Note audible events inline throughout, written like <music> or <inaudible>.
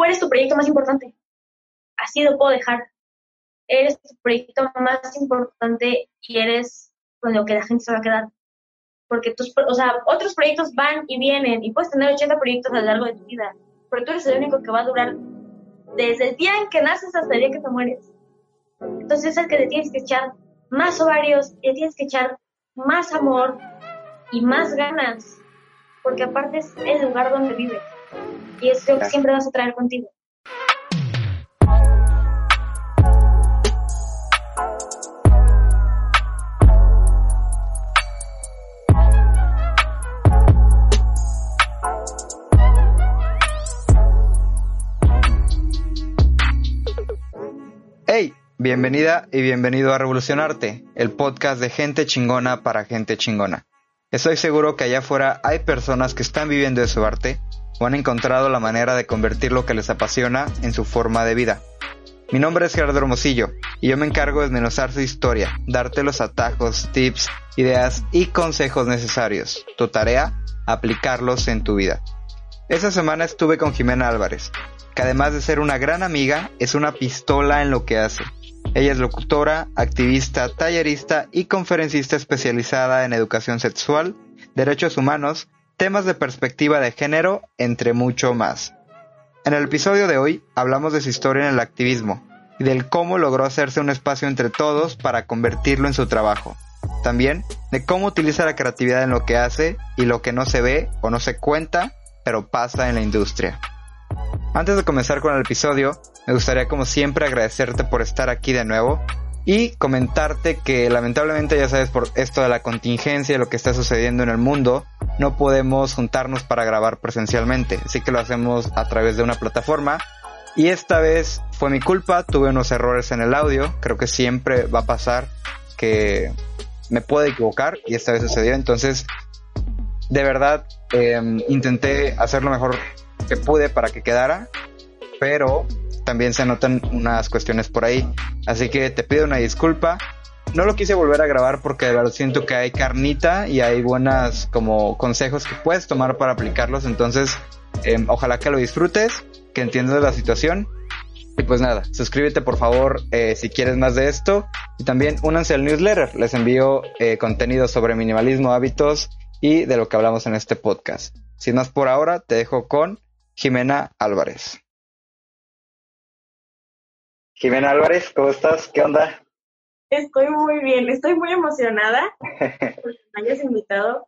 tú eres tu proyecto más importante. Así lo puedo dejar. Eres tu proyecto más importante y eres con lo que la gente se va a quedar. Porque tus, o sea, otros proyectos van y vienen y puedes tener 80 proyectos a lo largo de tu vida, pero tú eres el único que va a durar desde el día en que naces hasta el día que te mueres. Entonces es el que le tienes que echar más ovarios, le tienes que echar más amor y más ganas, porque aparte es el lugar donde vives y es lo que siempre vas a traer contigo. Hey, bienvenida y bienvenido a Revolucionarte, el podcast de gente chingona para gente chingona. Estoy seguro que allá afuera hay personas que están viviendo de su arte o han encontrado la manera de convertir lo que les apasiona en su forma de vida. Mi nombre es Gerardo Hermosillo y yo me encargo de desmenuzar su historia, darte los atajos, tips, ideas y consejos necesarios. Tu tarea, aplicarlos en tu vida. Esta semana estuve con Jimena Álvarez, que además de ser una gran amiga, es una pistola en lo que hace. Ella es locutora, activista, tallerista y conferencista especializada en educación sexual, derechos humanos, temas de perspectiva de género, entre mucho más. En el episodio de hoy hablamos de su historia en el activismo y del cómo logró hacerse un espacio entre todos para convertirlo en su trabajo. También de cómo utiliza la creatividad en lo que hace y lo que no se ve o no se cuenta, pero pasa en la industria. Antes de comenzar con el episodio, me gustaría como siempre agradecerte por estar aquí de nuevo y comentarte que lamentablemente ya sabes por esto de la contingencia lo que está sucediendo en el mundo, no podemos juntarnos para grabar presencialmente, así que lo hacemos a través de una plataforma. Y esta vez fue mi culpa, tuve unos errores en el audio, creo que siempre va a pasar que me puedo equivocar y esta vez sucedió, entonces de verdad em, intenté hacer lo mejor que pude para que quedara, pero también se notan unas cuestiones por ahí. Así que te pido una disculpa. No lo quise volver a grabar porque de verdad siento que hay carnita y hay buenas como consejos que puedes tomar para aplicarlos. Entonces, em, ojalá que lo disfrutes, que entiendas la situación. Y pues nada, suscríbete por favor eh, si quieres más de esto. Y también únanse al newsletter. Les envío eh, contenido sobre minimalismo, hábitos y de lo que hablamos en este podcast. Sin más por ahora, te dejo con Jimena Álvarez. Jimena Álvarez, ¿cómo estás? ¿Qué onda? Estoy muy bien, estoy muy emocionada <laughs> porque me hayas invitado.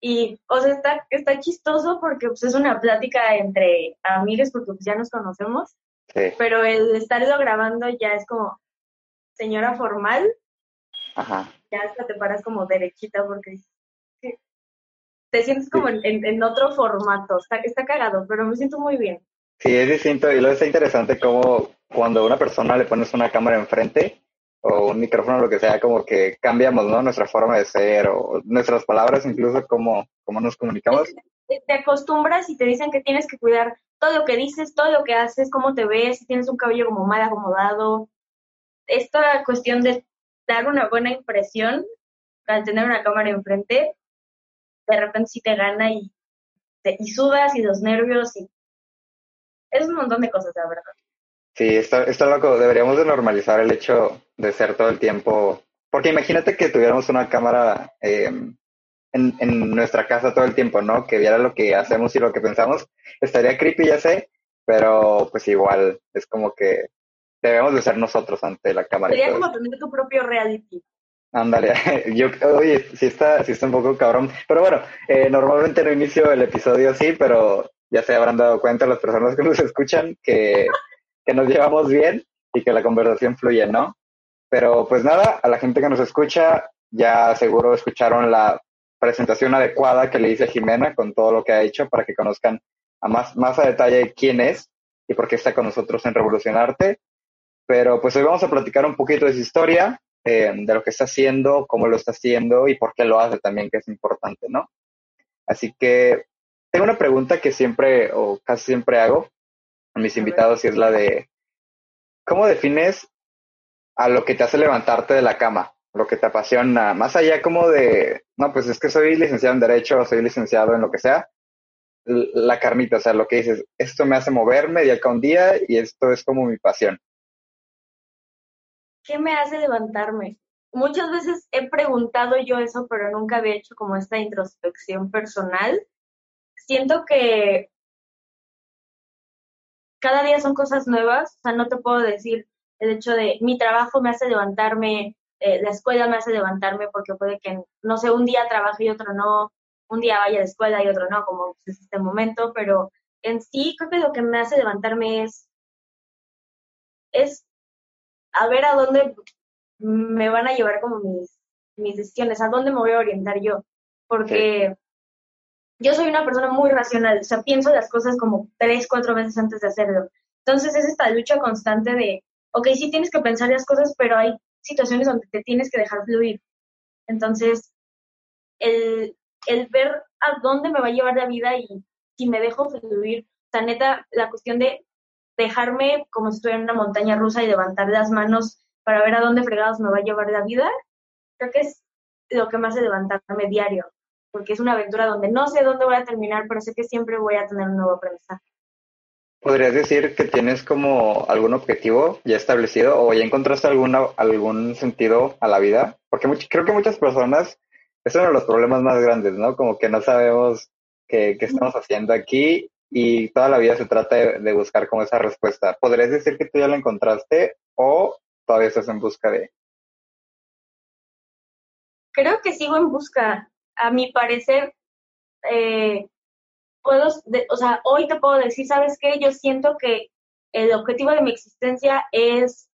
Y, o sea, está, está chistoso porque pues, es una plática entre amigos porque pues, ya nos conocemos. Sí. Pero el estarlo grabando ya es como señora formal. Ajá. Ya hasta te paras como derechita porque que te sientes como en, en- en otro formato. Está, está cagado, pero me siento muy bien. Sí, es distinto y luego está interesante como cuando a una persona le pones una cámara enfrente o un micrófono, lo que sea, como que cambiamos, ¿no? Nuestra forma de ser o nuestras palabras, incluso cómo, cómo nos comunicamos. te acostumbras y te dicen que tienes que cuidar todo lo que dices, todo lo que haces, cómo te ves, si tienes un cabello como mal acomodado. Esta cuestión de dar una buena impresión al tener una cámara enfrente, de repente sí te gana y, y sudas y los nervios y es un montón de cosas, la verdad. Sí, está, está loco. Deberíamos de normalizar el hecho de ser todo el tiempo. Porque imagínate que tuviéramos una cámara eh, en, en nuestra casa todo el tiempo, ¿no? Que viera lo que hacemos y lo que pensamos. Estaría creepy, ya sé, pero pues igual es como que debemos de ser nosotros ante la cámara. Sería como tener tu propio reality. Ándale, <laughs> yo, oye, sí está, sí está un poco cabrón, pero bueno, eh, normalmente no inicio el episodio así, pero ya se habrán dado cuenta las personas que nos escuchan que, que nos llevamos bien y que la conversación fluye, ¿no? Pero pues nada, a la gente que nos escucha, ya seguro escucharon la presentación adecuada que le hice a Jimena con todo lo que ha hecho para que conozcan a más, más a detalle quién es y por qué está con nosotros en Revolucionarte. Pero pues hoy vamos a platicar un poquito de su historia, eh, de lo que está haciendo, cómo lo está haciendo y por qué lo hace también, que es importante, ¿no? Así que tengo una pregunta que siempre o casi siempre hago a mis A ver. invitados y es la de, ¿cómo defines a lo que te hace levantarte de la cama? Lo que te apasiona, más allá como de, no, pues es que soy licenciado en Derecho, soy licenciado en lo que sea, la carnita, o sea, lo que dices, esto me hace moverme de acá un día y esto es como mi pasión. ¿Qué me hace levantarme? Muchas veces he preguntado yo eso, pero nunca había hecho como esta introspección personal. Siento que cada día son cosas nuevas, o sea, no te puedo decir el hecho de mi trabajo me hace levantarme, eh, la escuela me hace levantarme porque puede que, no sé, un día trabaje y otro no, un día vaya a la escuela y otro no, como es este momento, pero en sí creo que lo que me hace levantarme es, es a ver a dónde me van a llevar como mis, mis decisiones, a dónde me voy a orientar yo, porque yo soy una persona muy racional, o sea, pienso las cosas como tres, cuatro veces antes de hacerlo. Entonces es esta lucha constante de, ok, sí tienes que pensar las cosas, pero hay situaciones donde te tienes que dejar fluir. Entonces, el, el ver a dónde me va a llevar la vida y si me dejo fluir, o sea, neta, la cuestión de dejarme como si estuviera en una montaña rusa y levantar las manos para ver a dónde fregados me va a llevar la vida, creo que es lo que me hace levantarme diario, porque es una aventura donde no sé dónde voy a terminar, pero sé que siempre voy a tener un nuevo aprendizaje. ¿Podrías decir que tienes como algún objetivo ya establecido o ya encontraste alguna, algún sentido a la vida? Porque creo que muchas personas, es uno de los problemas más grandes, ¿no? Como que no sabemos qué, qué estamos haciendo aquí y toda la vida se trata de, buscar como esa respuesta. ¿Podrías decir que tú ya la encontraste o todavía estás en busca de? Creo que sigo en busca. A mi parecer, eh, puedo, o sea, hoy te puedo decir, ¿sabes qué? Yo siento que el objetivo de mi existencia es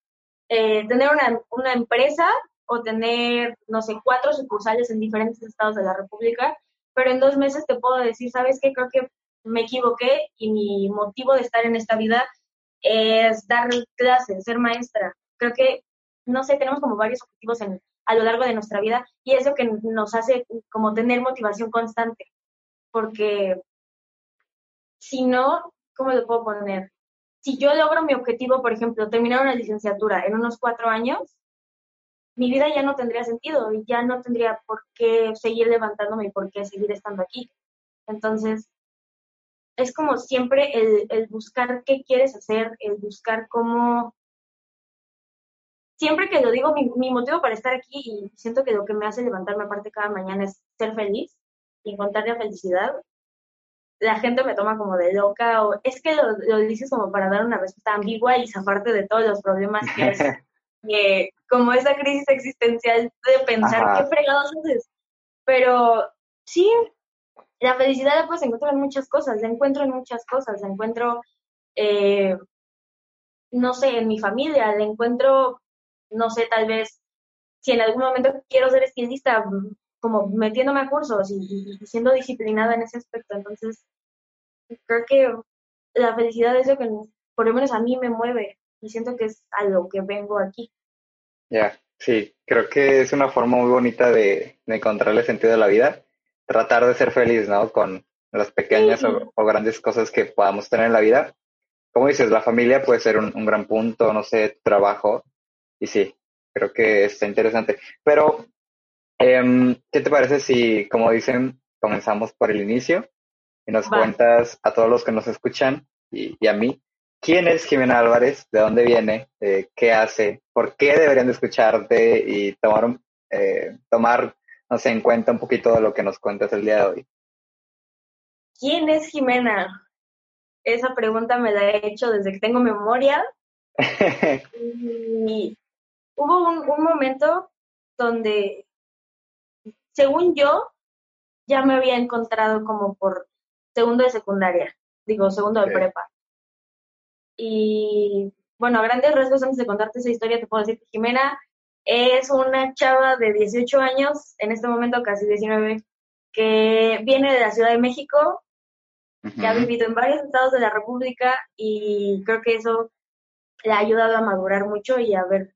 eh, tener una, una empresa o tener, no sé, cuatro sucursales en diferentes estados de la República, pero en dos meses te puedo decir, ¿sabes qué? Creo que me equivoqué y mi motivo de estar en esta vida es dar clases, ser maestra. Creo que, no sé, tenemos como varios objetivos en, a lo largo de nuestra vida y eso que nos hace como tener motivación constante. Porque si no, ¿cómo lo puedo poner? Si yo logro mi objetivo, por ejemplo, terminar una licenciatura en unos cuatro años, mi vida ya no tendría sentido y ya no tendría por qué seguir levantándome y por qué seguir estando aquí. Entonces, es como siempre el, buscar qué quieres hacer, el buscar cómo... Siempre que lo digo, mi, motivo para estar aquí y siento que lo que me hace levantarme aparte cada mañana es ser feliz y encontrar la felicidad, la gente me toma como de loca o es que lo, dices como para dar una respuesta ambigua y zafarte de todos los problemas que es <laughs> como esa crisis existencial de pensar qué fregados haces. Pero sí, la felicidad la puedes encontrar en muchas cosas, la encuentro en muchas cosas, la encuentro, eh, no sé, en mi familia, la encuentro, no sé, tal vez, si en algún momento quiero ser estilista, como metiéndome a cursos y, siendo disciplinada en ese aspecto. Entonces, creo que la felicidad es lo que por lo menos a mí me mueve y siento que es a lo que vengo aquí. Ya, sí, creo que es una forma muy bonita de, de encontrarle sentido a la vida tratar de ser feliz, ¿no? Con las pequeñas o, grandes cosas que podamos tener en la vida. Como dices, la familia puede ser un, gran punto, no sé, trabajo. Y sí, creo que está interesante. Pero, em, ¿qué te parece si, como dicen, comenzamos por el inicio y nos cuentas a todos los que nos escuchan y, a mí, quién es Jimena Álvarez, de dónde viene, eh, qué hace, por qué deberían de escucharte y tomar, eh, tomar no sé, en cuenta un poquito de lo que nos cuentas el día de hoy. ¿Quién es Jimena? Esa pregunta me la he hecho desde que tengo memoria. <laughs> y hubo un, momento donde, según yo, ya me había encontrado como por segundo de secundaria, digo, segundo de prepa. Y bueno, a grandes rasgos, antes de contarte esa historia, te puedo decir que Jimena es una chava de 18 años, en este momento casi 19, que viene de la Ciudad de México, que ha vivido en varios estados de la República y creo que eso le ha ayudado a madurar mucho y a ver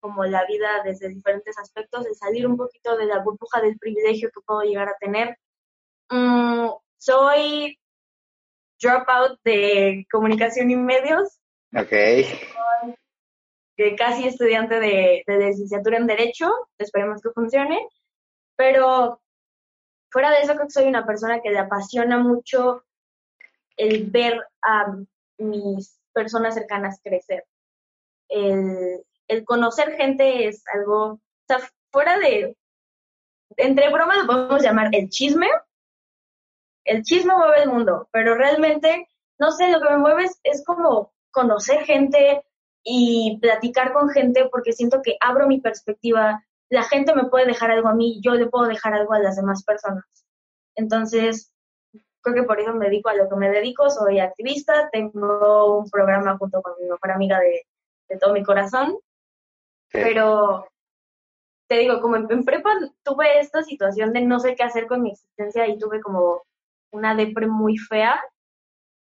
como la vida desde diferentes aspectos, de salir un poquito de la burbuja del privilegio que puedo llegar a tener. Mm, soy dropout de comunicación y medios. Ok casi estudiante de, licenciatura en Derecho, esperemos que funcione, pero fuera de eso creo que soy una persona que le apasiona mucho el ver a mis personas cercanas crecer. El, el conocer gente es algo, o fuera de, entre bromas lo podemos llamar el chisme. El chisme mueve el mundo, pero realmente, no sé, lo que me mueve es, como conocer gente y platicar con gente porque siento que abro mi perspectiva. La gente me puede dejar algo a mí, yo le puedo dejar algo a las demás personas. Entonces, creo que por eso me dedico a lo que me dedico. Soy activista, tengo un programa junto con mi mejor amiga de, de todo mi corazón. Pero te digo, como en, prepa tuve esta situación de no sé qué hacer con mi existencia y tuve como una depre muy fea.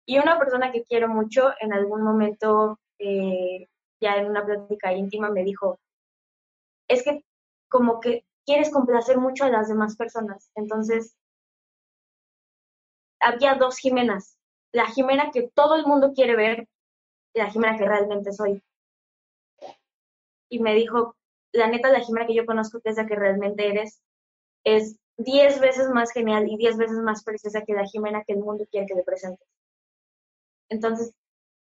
Y una persona que quiero mucho en algún momento, eh, ya en una plática íntima, me dijo, es que como que quieres complacer mucho a las demás personas. Entonces, había dos Jimenas. La Jimena que todo el mundo quiere ver y la Jimena que realmente soy. Y me dijo, la neta, la Jimena que yo conozco, que es la que realmente eres, es diez veces más genial y diez veces más preciosa que la Jimena que el mundo quiere que le presentes. Entonces,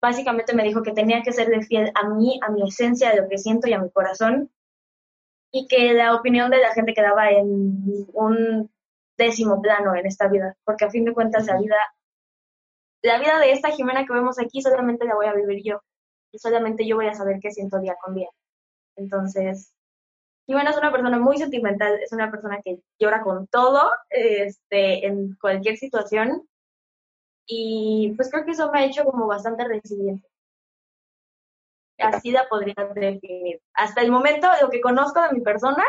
básicamente me dijo que tenía que ser de fiel a mí, a mi esencia, de lo que siento y a mi corazón, y que la opinión de la gente quedaba en un décimo plano en esta vida, porque a fin de cuentas la vida, la vida de esta Jimena que vemos aquí solamente la voy a vivir yo, y solamente yo voy a saber qué siento día con día. Entonces, Jimena es una persona muy sentimental, es una persona que llora con todo, este, en cualquier situación. Y pues creo que eso me ha hecho como bastante resiliente. Así la podría definir. Hasta el momento, lo que conozco de mi persona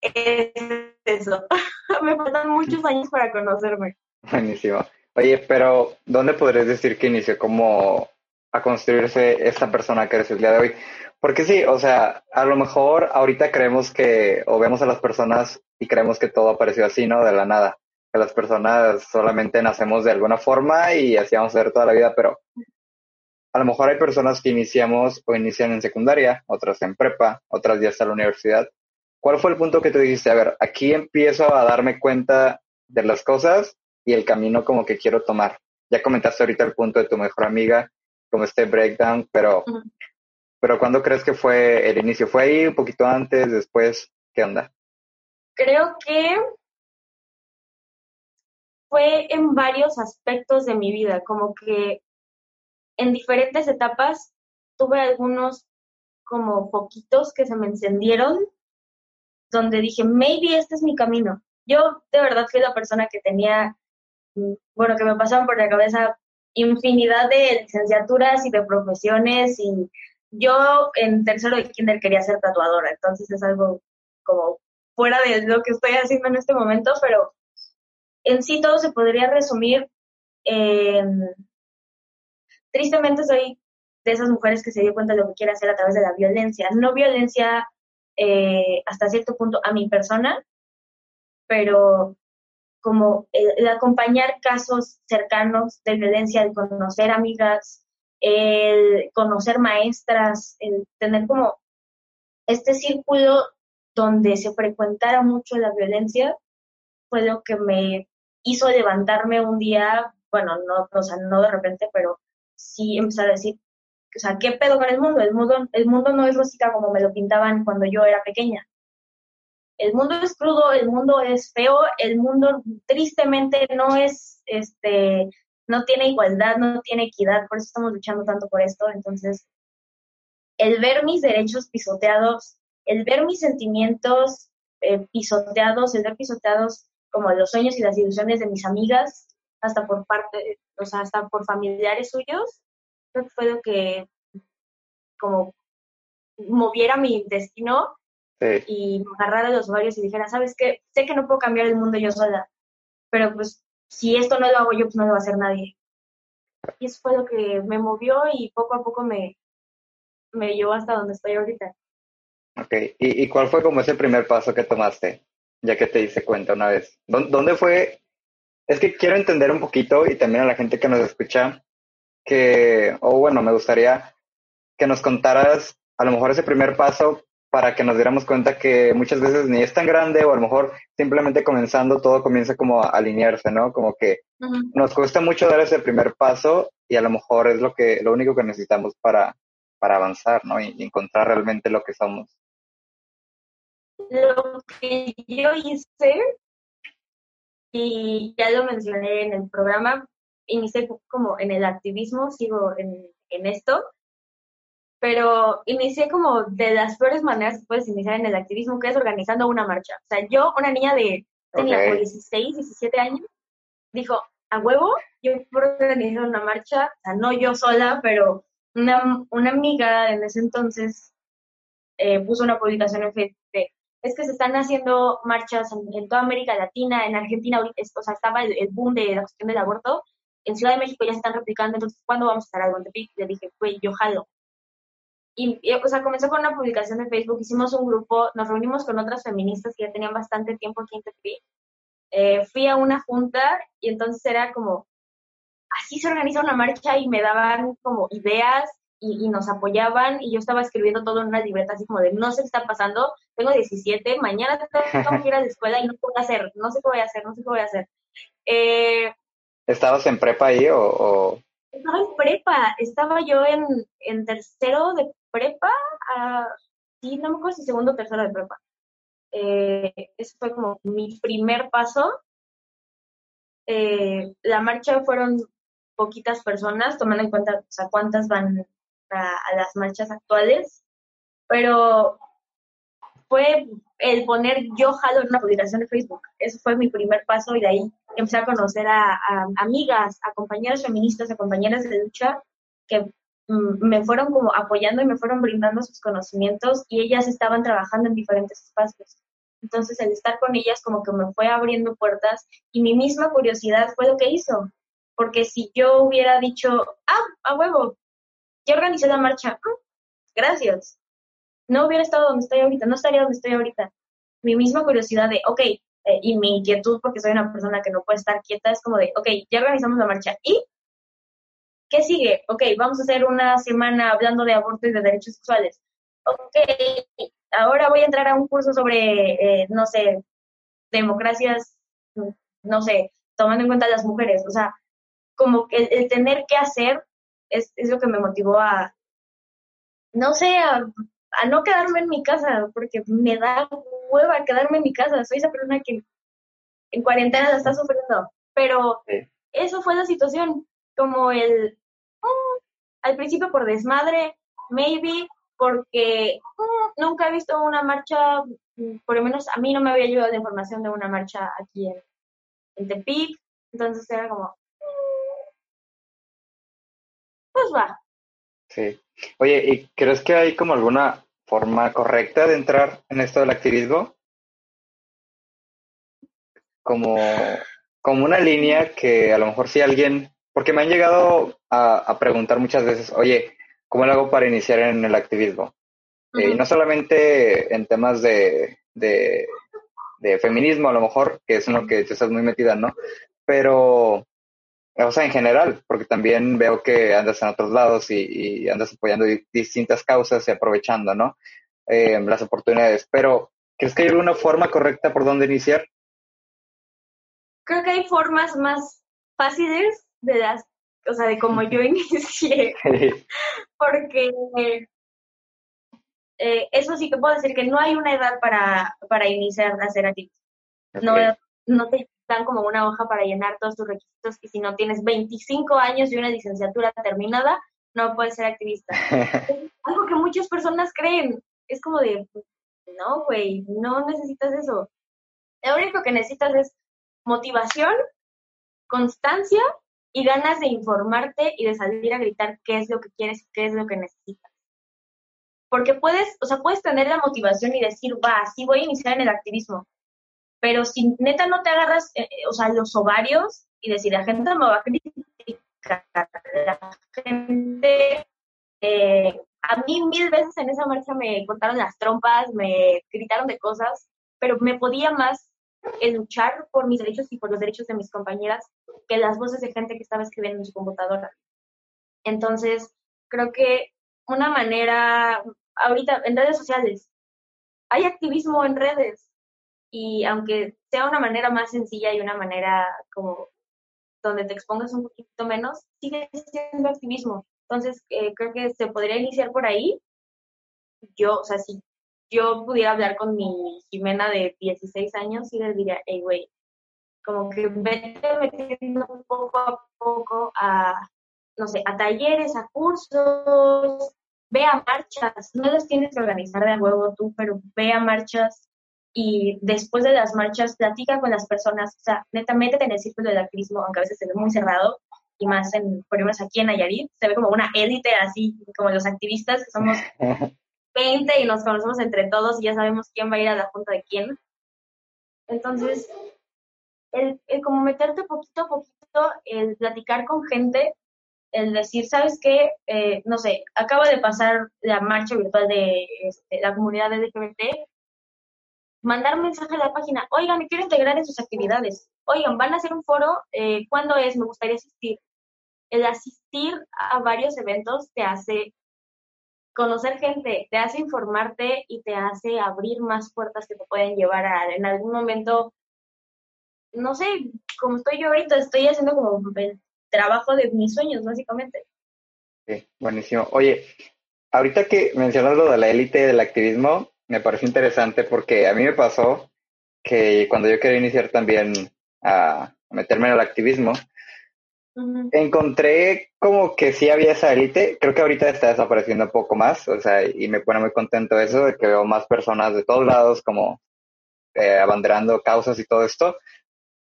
es eso. <laughs> me faltan muchos años para conocerme. Buenísimo. Oye, pero ¿dónde podrías decir que inició como a construirse esta persona que eres el día de hoy. Porque sí, o sea, a lo mejor ahorita creemos que, o vemos a las personas y creemos que todo apareció así, ¿no? De la nada. Que las personas solamente nacemos de alguna forma y así vamos a ver toda la vida, pero a lo mejor hay personas que iniciamos o inician en secundaria, otras en prepa, otras ya hasta la universidad. ¿Cuál fue el punto que tú dijiste? A ver, aquí empiezo a darme cuenta de las cosas y el camino como que quiero tomar. Ya comentaste ahorita el punto de tu mejor amiga como este breakdown, pero, pero ¿cuándo crees que fue el inicio? ¿Fue ahí un poquito antes, después? ¿Qué onda? Creo que fue en varios aspectos de mi vida, como que en diferentes etapas tuve algunos como poquitos que se me encendieron, donde dije, maybe este es mi camino. Yo de verdad fui la persona que tenía, mm, bueno, que me pasaban por la cabeza infinidad de licenciaturas y de profesiones y yo en tercero de kinder quería ser tatuadora, entonces es algo como fuera de lo que estoy haciendo en este momento, pero en sí todo se podría resumir en... Tristemente soy de esas mujeres que se dio cuenta de lo que quiere hacer a través de la violencia, no violencia eh, hasta cierto punto a mi persona, pero como el, acompañar casos cercanos de violencia, el conocer amigas, el conocer maestras, el tener como este círculo donde se frecuentara mucho la violencia, fue lo que me hizo levantarme un día, bueno, no, o sea, no de repente, pero sí empezar a decir, o sea, ¿qué pedo con el mundo? El mundo, el mundo no es rosita como me lo pintaban cuando yo era pequeña el mundo es crudo, el mundo es feo, el mundo tristemente no es, este, no tiene igualdad, no tiene equidad, por eso estamos luchando tanto por esto. Entonces, el ver mis derechos pisoteados, el ver mis sentimientos eh, pisoteados, el ver pisoteados como los sueños y las ilusiones de mis amigas, hasta por parte, o sea, hasta por familiares suyos, creo que fue lo que como moviera mi destino y me agarrara los ovarios y dijera, ¿sabes qué? Sé que no puedo cambiar el mundo yo sola, pero pues si esto no lo hago yo, pues no lo va a hacer nadie. Y eso fue lo que me movió y poco a poco me, me llevó hasta donde estoy ahorita. Ok, ¿Y, ¿y cuál fue como ese primer paso que tomaste, ya que te diste cuenta una vez? ¿Dónde fue? Es que quiero entender un poquito y también a la gente que nos escucha, que, o bueno, me gustaría que nos contaras a lo mejor ese primer paso para que nos diéramos cuenta que muchas veces ni es tan grande o a lo mejor simplemente comenzando todo comienza como a alinearse, ¿no? Como que nos cuesta mucho dar ese primer paso y a lo mejor es lo que lo único que necesitamos para, para avanzar, ¿no? Y, encontrar realmente lo que somos. Lo que yo hice, y ya lo mencioné en el programa, inicié como en el activismo, sigo en, en esto, pero inicié como de las peores maneras que puedes iniciar en el activismo, que es organizando una marcha. O sea, yo, una niña de, tenía 16, 17 años, dijo, a huevo, yo puedo organizar una marcha, o sea, no yo sola, pero una, una amiga en ese entonces eh, puso una publicación en Facebook es que se están haciendo marchas en, toda América Latina, en Argentina, o sea, estaba el, boom de la cuestión del aborto, en Ciudad de México ya se están replicando, entonces, ¿cuándo vamos a estar algo en Tepic? Le dije, güey, yo jalo. Y, o sea, comenzó con una publicación de Facebook, hicimos un grupo, nos reunimos con otras feministas que ya tenían bastante tiempo aquí en Tepic. Eh, fui a una junta y entonces era como, así se organiza una marcha y me daban como ideas y, nos apoyaban y yo estaba escribiendo todo en una libreta así como de no sé qué está pasando, tengo 17, mañana tengo que <laughs> ir a la escuela y no a hacer, no sé qué voy a hacer, no sé qué voy a hacer. Eh, ¿Estabas en prepa ahí o, Estaba en prepa, estaba yo en, en tercero de prepa, uh, sí, no me acuerdo si segundo o tercero de prepa. Eh, ese fue como mi primer paso. Eh, la marcha fueron poquitas personas, tomando en cuenta o sea, cuántas van a, las marchas actuales, pero fue el poner yo jalo en una publicación de Facebook. Ese fue mi primer paso y de ahí empecé a conocer a, amigas, a compañeras feministas, a compañeras de lucha que me fueron como apoyando y me fueron brindando sus conocimientos y ellas estaban trabajando en diferentes espacios. Entonces el estar con ellas como que me fue abriendo puertas y mi misma curiosidad fue lo que hizo. Porque si yo hubiera dicho, ah, a huevo, ya organizé la marcha, ah, gracias. No hubiera estado donde estoy ahorita, no estaría donde estoy ahorita. Mi misma curiosidad de, ok, eh, y mi inquietud porque soy una persona que no puede estar quieta es como de, ok, ya organizamos la marcha. ¿Y qué sigue? Ok, vamos a hacer una semana hablando de aborto y de derechos sexuales. Ok, ahora voy a entrar a un curso sobre, eh, no sé, democracias, no sé, tomando en cuenta a las mujeres. O sea, como que el tener que hacer es, es lo que me motivó a, no sé, a, no quedarme en mi casa, porque me da hueva quedarme en mi casa. Soy esa persona que en cuarentena la está sufriendo. Pero eso fue la situación, como el, mm, al principio por desmadre, maybe porque mm, nunca he visto una marcha, mm, por lo menos a mí no me había llegado la información de una marcha aquí en, en Tepic, entonces era como, pues va. Sí. Oye, ¿y crees que hay como alguna forma correcta de entrar en esto del activismo? Como, como una línea que a lo mejor si alguien, porque me han llegado a, preguntar muchas veces, oye, ¿cómo lo hago para iniciar en el activismo? Eh, y no solamente en temas de, de, de, feminismo, a lo mejor, que es en lo que tú estás muy metida, ¿no? Pero o sea, en general, porque también veo que andas en otros lados y, andas apoyando distintas causas y aprovechando, ¿no? Eh, las oportunidades. Pero, ¿crees que hay alguna forma correcta por donde iniciar? Creo que hay formas más fáciles de las, o sea, de cómo yo inicié. <laughs> porque eh, eso sí que puedo decir que no hay una edad para, para iniciar a hacer activismo. No, no te dan como una hoja para llenar todos tus requisitos y si no tienes 25 años y una licenciatura terminada, no puedes ser activista. <laughs> algo que muchas personas creen. Es como de, no, güey, no necesitas eso. Lo único que necesitas es motivación, constancia y ganas de informarte y de salir a gritar qué es lo que quieres qué es lo que necesitas. Porque puedes, o sea, puedes tener la motivación y decir, va, sí voy a iniciar en el activismo, pero si neta no te agarras, eh, eh, o sea, los ovarios y decir, la gente me va a criticar, la gente, eh, a mí mil veces en esa marcha me cortaron las trompas, me gritaron de cosas, pero me podía más luchar por mis derechos y por los derechos de mis compañeras que las voces de gente que estaba escribiendo en su computadora. Entonces, creo que una manera, ahorita en redes sociales, hay activismo en redes y aunque sea una manera más sencilla y una manera como donde te expongas un poquito menos, sigue siendo activismo. Entonces, eh, creo que se podría iniciar por ahí. Yo, o sea, si yo pudiera hablar con mi Jimena de 16 años, y le diría, hey, güey, como que vete metiendo poco a poco a, no sé, a talleres, a cursos, ve a marchas, no las tienes que organizar de huevo tú, pero ve a marchas y después de las marchas platica con las personas, o sea, netamente en el círculo del activismo, aunque a veces se ve muy cerrado, y más en, por ejemplo, aquí en Nayarit, se ve como una élite así, como los activistas, somos <laughs> 20 y nos conocemos entre todos y ya sabemos quién va a ir a la junta de quién. Entonces, el, como meterte poquito a poquito, el platicar con gente, el decir, ¿sabes qué? Eh, no sé, acaba de pasar la marcha virtual de este, la comunidad LGBT mandar mensaje a la página, oigan, me quiero integrar en sus actividades, oigan, van a hacer un foro, eh, ¿cuándo es? Me gustaría asistir. El asistir a varios eventos te hace conocer gente, te hace informarte y te hace abrir más puertas que te pueden llevar a en algún momento, no sé, como estoy yo ahorita, estoy haciendo como el trabajo de mis sueños, básicamente. Sí, buenísimo. Oye, ahorita que mencionas lo de la élite del activismo, me pareció interesante porque a mí me pasó que cuando yo quería iniciar también a meterme en el activismo, encontré como que sí había esa élite. Creo que ahorita está desapareciendo un poco más, o sea, y me pone muy contento eso de que veo más personas de todos lados como eh, abanderando causas y todo esto.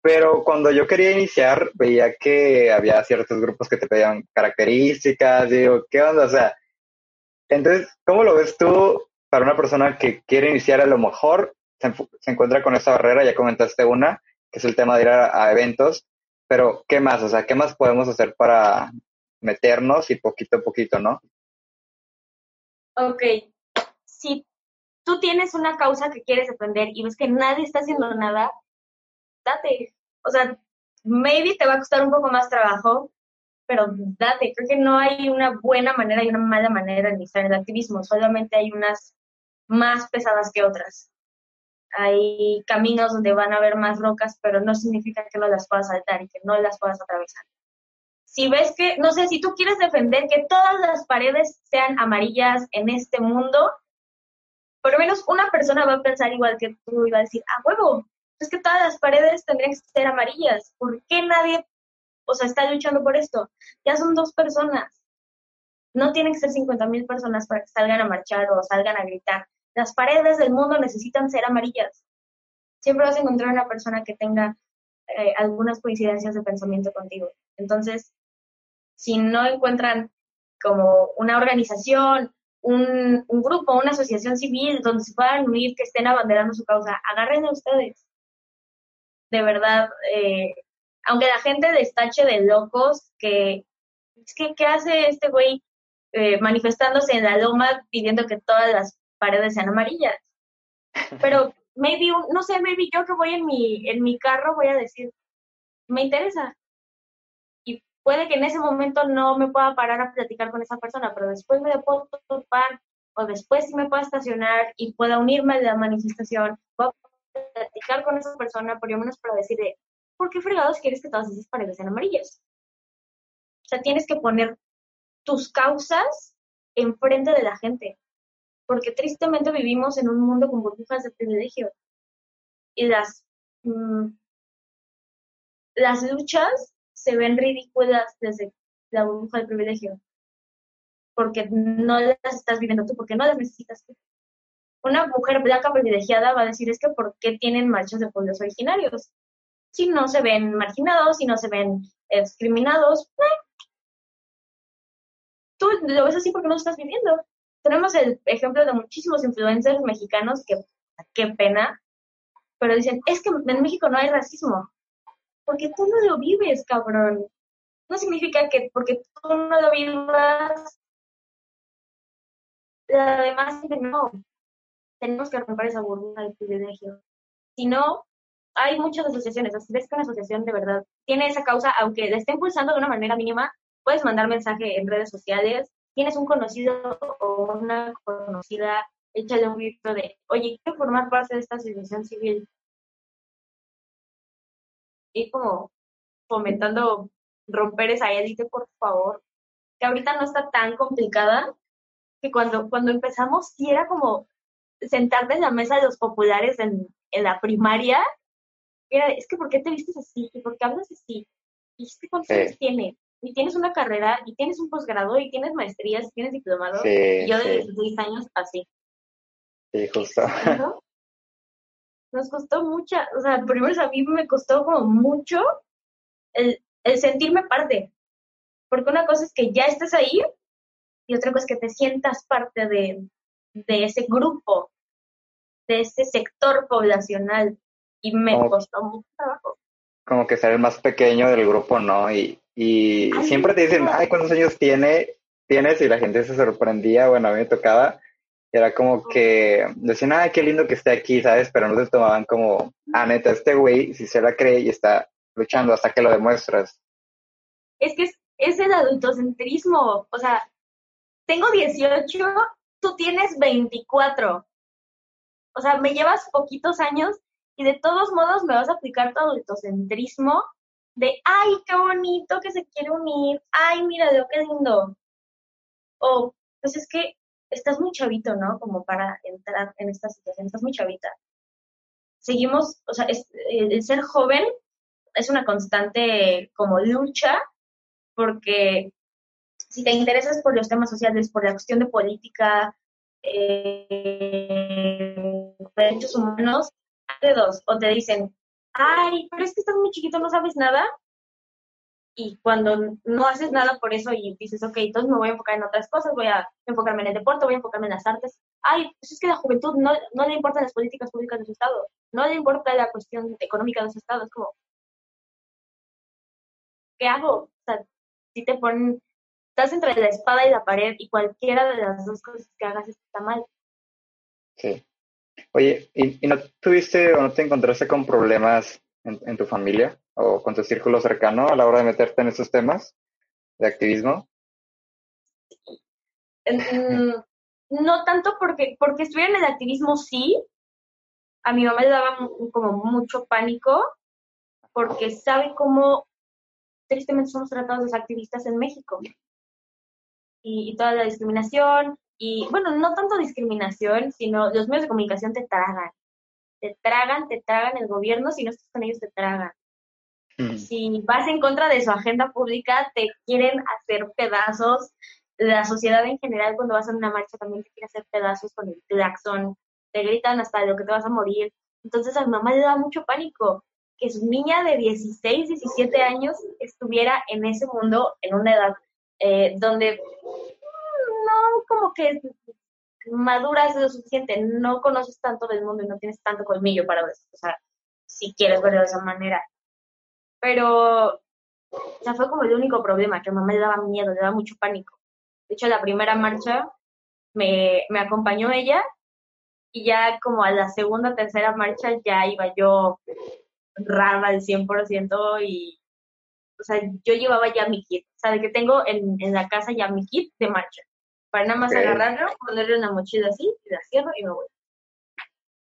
Pero cuando yo quería iniciar, veía que había ciertos grupos que te pedían características, digo, ¿qué onda? O sea, entonces, ¿cómo lo ves tú para una persona que quiere iniciar a lo mejor se, encuentra con esa barrera, ya comentaste una, que es el tema de ir a, eventos, pero ¿qué más? O sea, ¿qué más podemos hacer para meternos y poquito a poquito, no? Ok, si tú tienes una causa que quieres defender y ves que nadie está haciendo nada, date. O sea, maybe te va a costar un poco más trabajo, pero date. Creo que no hay una buena manera y una mala manera de iniciar el activismo, solamente hay unas más pesadas que otras. Hay caminos donde van a haber más rocas, pero no significa que no las puedas saltar y que no las puedas atravesar. Si ves que, no sé, si tú quieres defender que todas las paredes sean amarillas en este mundo, por lo menos una persona va a pensar igual que tú y va a decir, ah, huevo, es que todas las paredes tendrían que ser amarillas. ¿Por qué nadie, o sea, está luchando por esto? Ya son dos personas. No tienen que ser 50 mil personas para que salgan a marchar o salgan a gritar. Las paredes del mundo necesitan ser amarillas. Siempre vas a encontrar una persona que tenga eh, algunas coincidencias de pensamiento contigo. Entonces, si no encuentran como una organización, un, grupo, una asociación civil donde se puedan unir, que estén abanderando su causa, agarren a ustedes. De verdad, eh, aunque la gente destache de locos, que es que, ¿qué hace este güey eh, manifestándose en la loma pidiendo que todas las paredes sean amarillas. <laughs> Pero maybe, no sé, maybe yo que voy en mi, en mi carro voy a decir, me interesa. Y puede que en ese momento no me pueda parar a platicar con esa persona, pero después me puedo topar o después sí me puedo estacionar y pueda unirme a la manifestación, puedo platicar con esa persona, por lo menos para decirle, ¿por qué fregados quieres que todas esas paredes sean amarillas? O sea, tienes que poner tus causas enfrente de la gente porque tristemente vivimos en un mundo con burbujas de privilegio y las, mm, las luchas se ven ridículas desde la burbuja de privilegio, porque no las estás viviendo tú, porque no las necesitas tú. Una mujer blanca privilegiada va a decir es que ¿por qué tienen marchas de pueblos originarios? Si no se ven marginados, si no se ven discriminados, eh. tú lo ves así porque no lo estás viviendo tenemos el ejemplo de muchísimos influencers mexicanos que, qué pena, pero dicen, es que en México no hay racismo, porque tú no lo vives, cabrón. No significa que porque tú no lo vivas, además no. Tenemos que romper esa burbuja de privilegio. Si no, hay muchas asociaciones. Si ves que una asociación de verdad tiene esa causa, aunque la esté impulsando de una manera mínima, puedes mandar mensaje en redes sociales, tienes un conocido o una conocida échale un grito de, oye, quiero formar parte de esta asociación civil. Y como fomentando romper esa élite, por favor, que ahorita no está tan complicada, que cuando, cuando empezamos sí era como sentarte en la mesa de los populares en, en la primaria, era, es que ¿por qué te vistes así? ¿Y por qué hablas así? ¿Y es que cuántos años tienes? Y tienes una carrera, y tienes un posgrado, y tienes maestrías, y tienes diplomado. y yo de 16 años así. Sí, justo. Nos costó mucha, o sea, primero a mí me costó como mucho el, el sentirme parte. Porque una cosa es que ya estés ahí y otra cosa es que te sientas parte de, de ese grupo, de ese sector poblacional. Y me costó mucho trabajo. Como que ser el más pequeño del grupo, ¿no? Y, y siempre te dicen, ay, ¿cuántos años tiene, tienes? Y la gente se sorprendía, bueno, a mí me tocaba era como que decían, ay, qué lindo que esté aquí, ¿sabes? Pero no te tomaban como, ah, neta, este güey si se la cree y está luchando hasta que lo demuestras. Es que es, el adultocentrismo, o sea, tengo 18, tú tienes 24. O sea, me llevas poquitos años y de todos modos me vas a aplicar tu adultocentrismo de, ay, qué bonito que se quiere unir, ay, mira, lo qué lindo. O, pues es que estás muy chavito, ¿no? Como para entrar en esta situación, estás muy chavita. Seguimos, o sea, el ser joven es una constante como lucha, porque si te interesas por los temas sociales, por la cuestión de política, eh, derechos humanos, de dos, o te dicen, ay, pero es que estás muy chiquito, no sabes nada, y cuando no haces nada por eso y dices, ok, entonces me voy a enfocar en otras cosas, voy a enfocarme en el deporte, voy a enfocarme en las artes, ay, pues es que la juventud no, no le importan las políticas públicas de su estado, no le importa la cuestión económica de su estado, es como, ¿qué hago? O sea, si te ponen, estás entre la espada y la pared y cualquiera de las dos cosas que hagas está mal. Sí. Oye, ¿y, no tuviste o no te encontraste con problemas en tu familia? o con tu círculo cercano a la hora de meterte en esos temas de activismo? no tanto porque, porque estuviera en el activismo, sí. A mi mamá le daba como mucho pánico porque sabe cómo tristemente somos tratados los activistas en México. Y, toda la discriminación, y bueno, no tanto discriminación, sino los medios de comunicación te tragan. Te tragan, te tragan el gobierno, si no estás con ellos te tragan. Si vas en contra de su agenda pública, te quieren hacer pedazos. La sociedad en general, cuando vas a una marcha, también te quiere hacer pedazos con el claxon. Te gritan hasta lo que te vas a morir. Entonces a mi mamá le da mucho pánico que su niña de 16, 17 años estuviera en ese mundo, en una edad eh, donde como que maduras lo suficiente, no conoces tanto del mundo y no tienes tanto colmillo para eso. O sea, si quieres verlo de esa manera. Pero, o fue como el único problema, que a mamá le daba miedo, le daba mucho pánico. De hecho, la primera marcha me, me acompañó ella y ya como a la segunda, tercera marcha ya iba yo rara al 100% y, o sea, yo llevaba ya mi kit, o sea, que tengo en, en la casa ya mi kit de marcha, para nada más agarrarlo, ponerle una mochila así, y la cierro y me voy.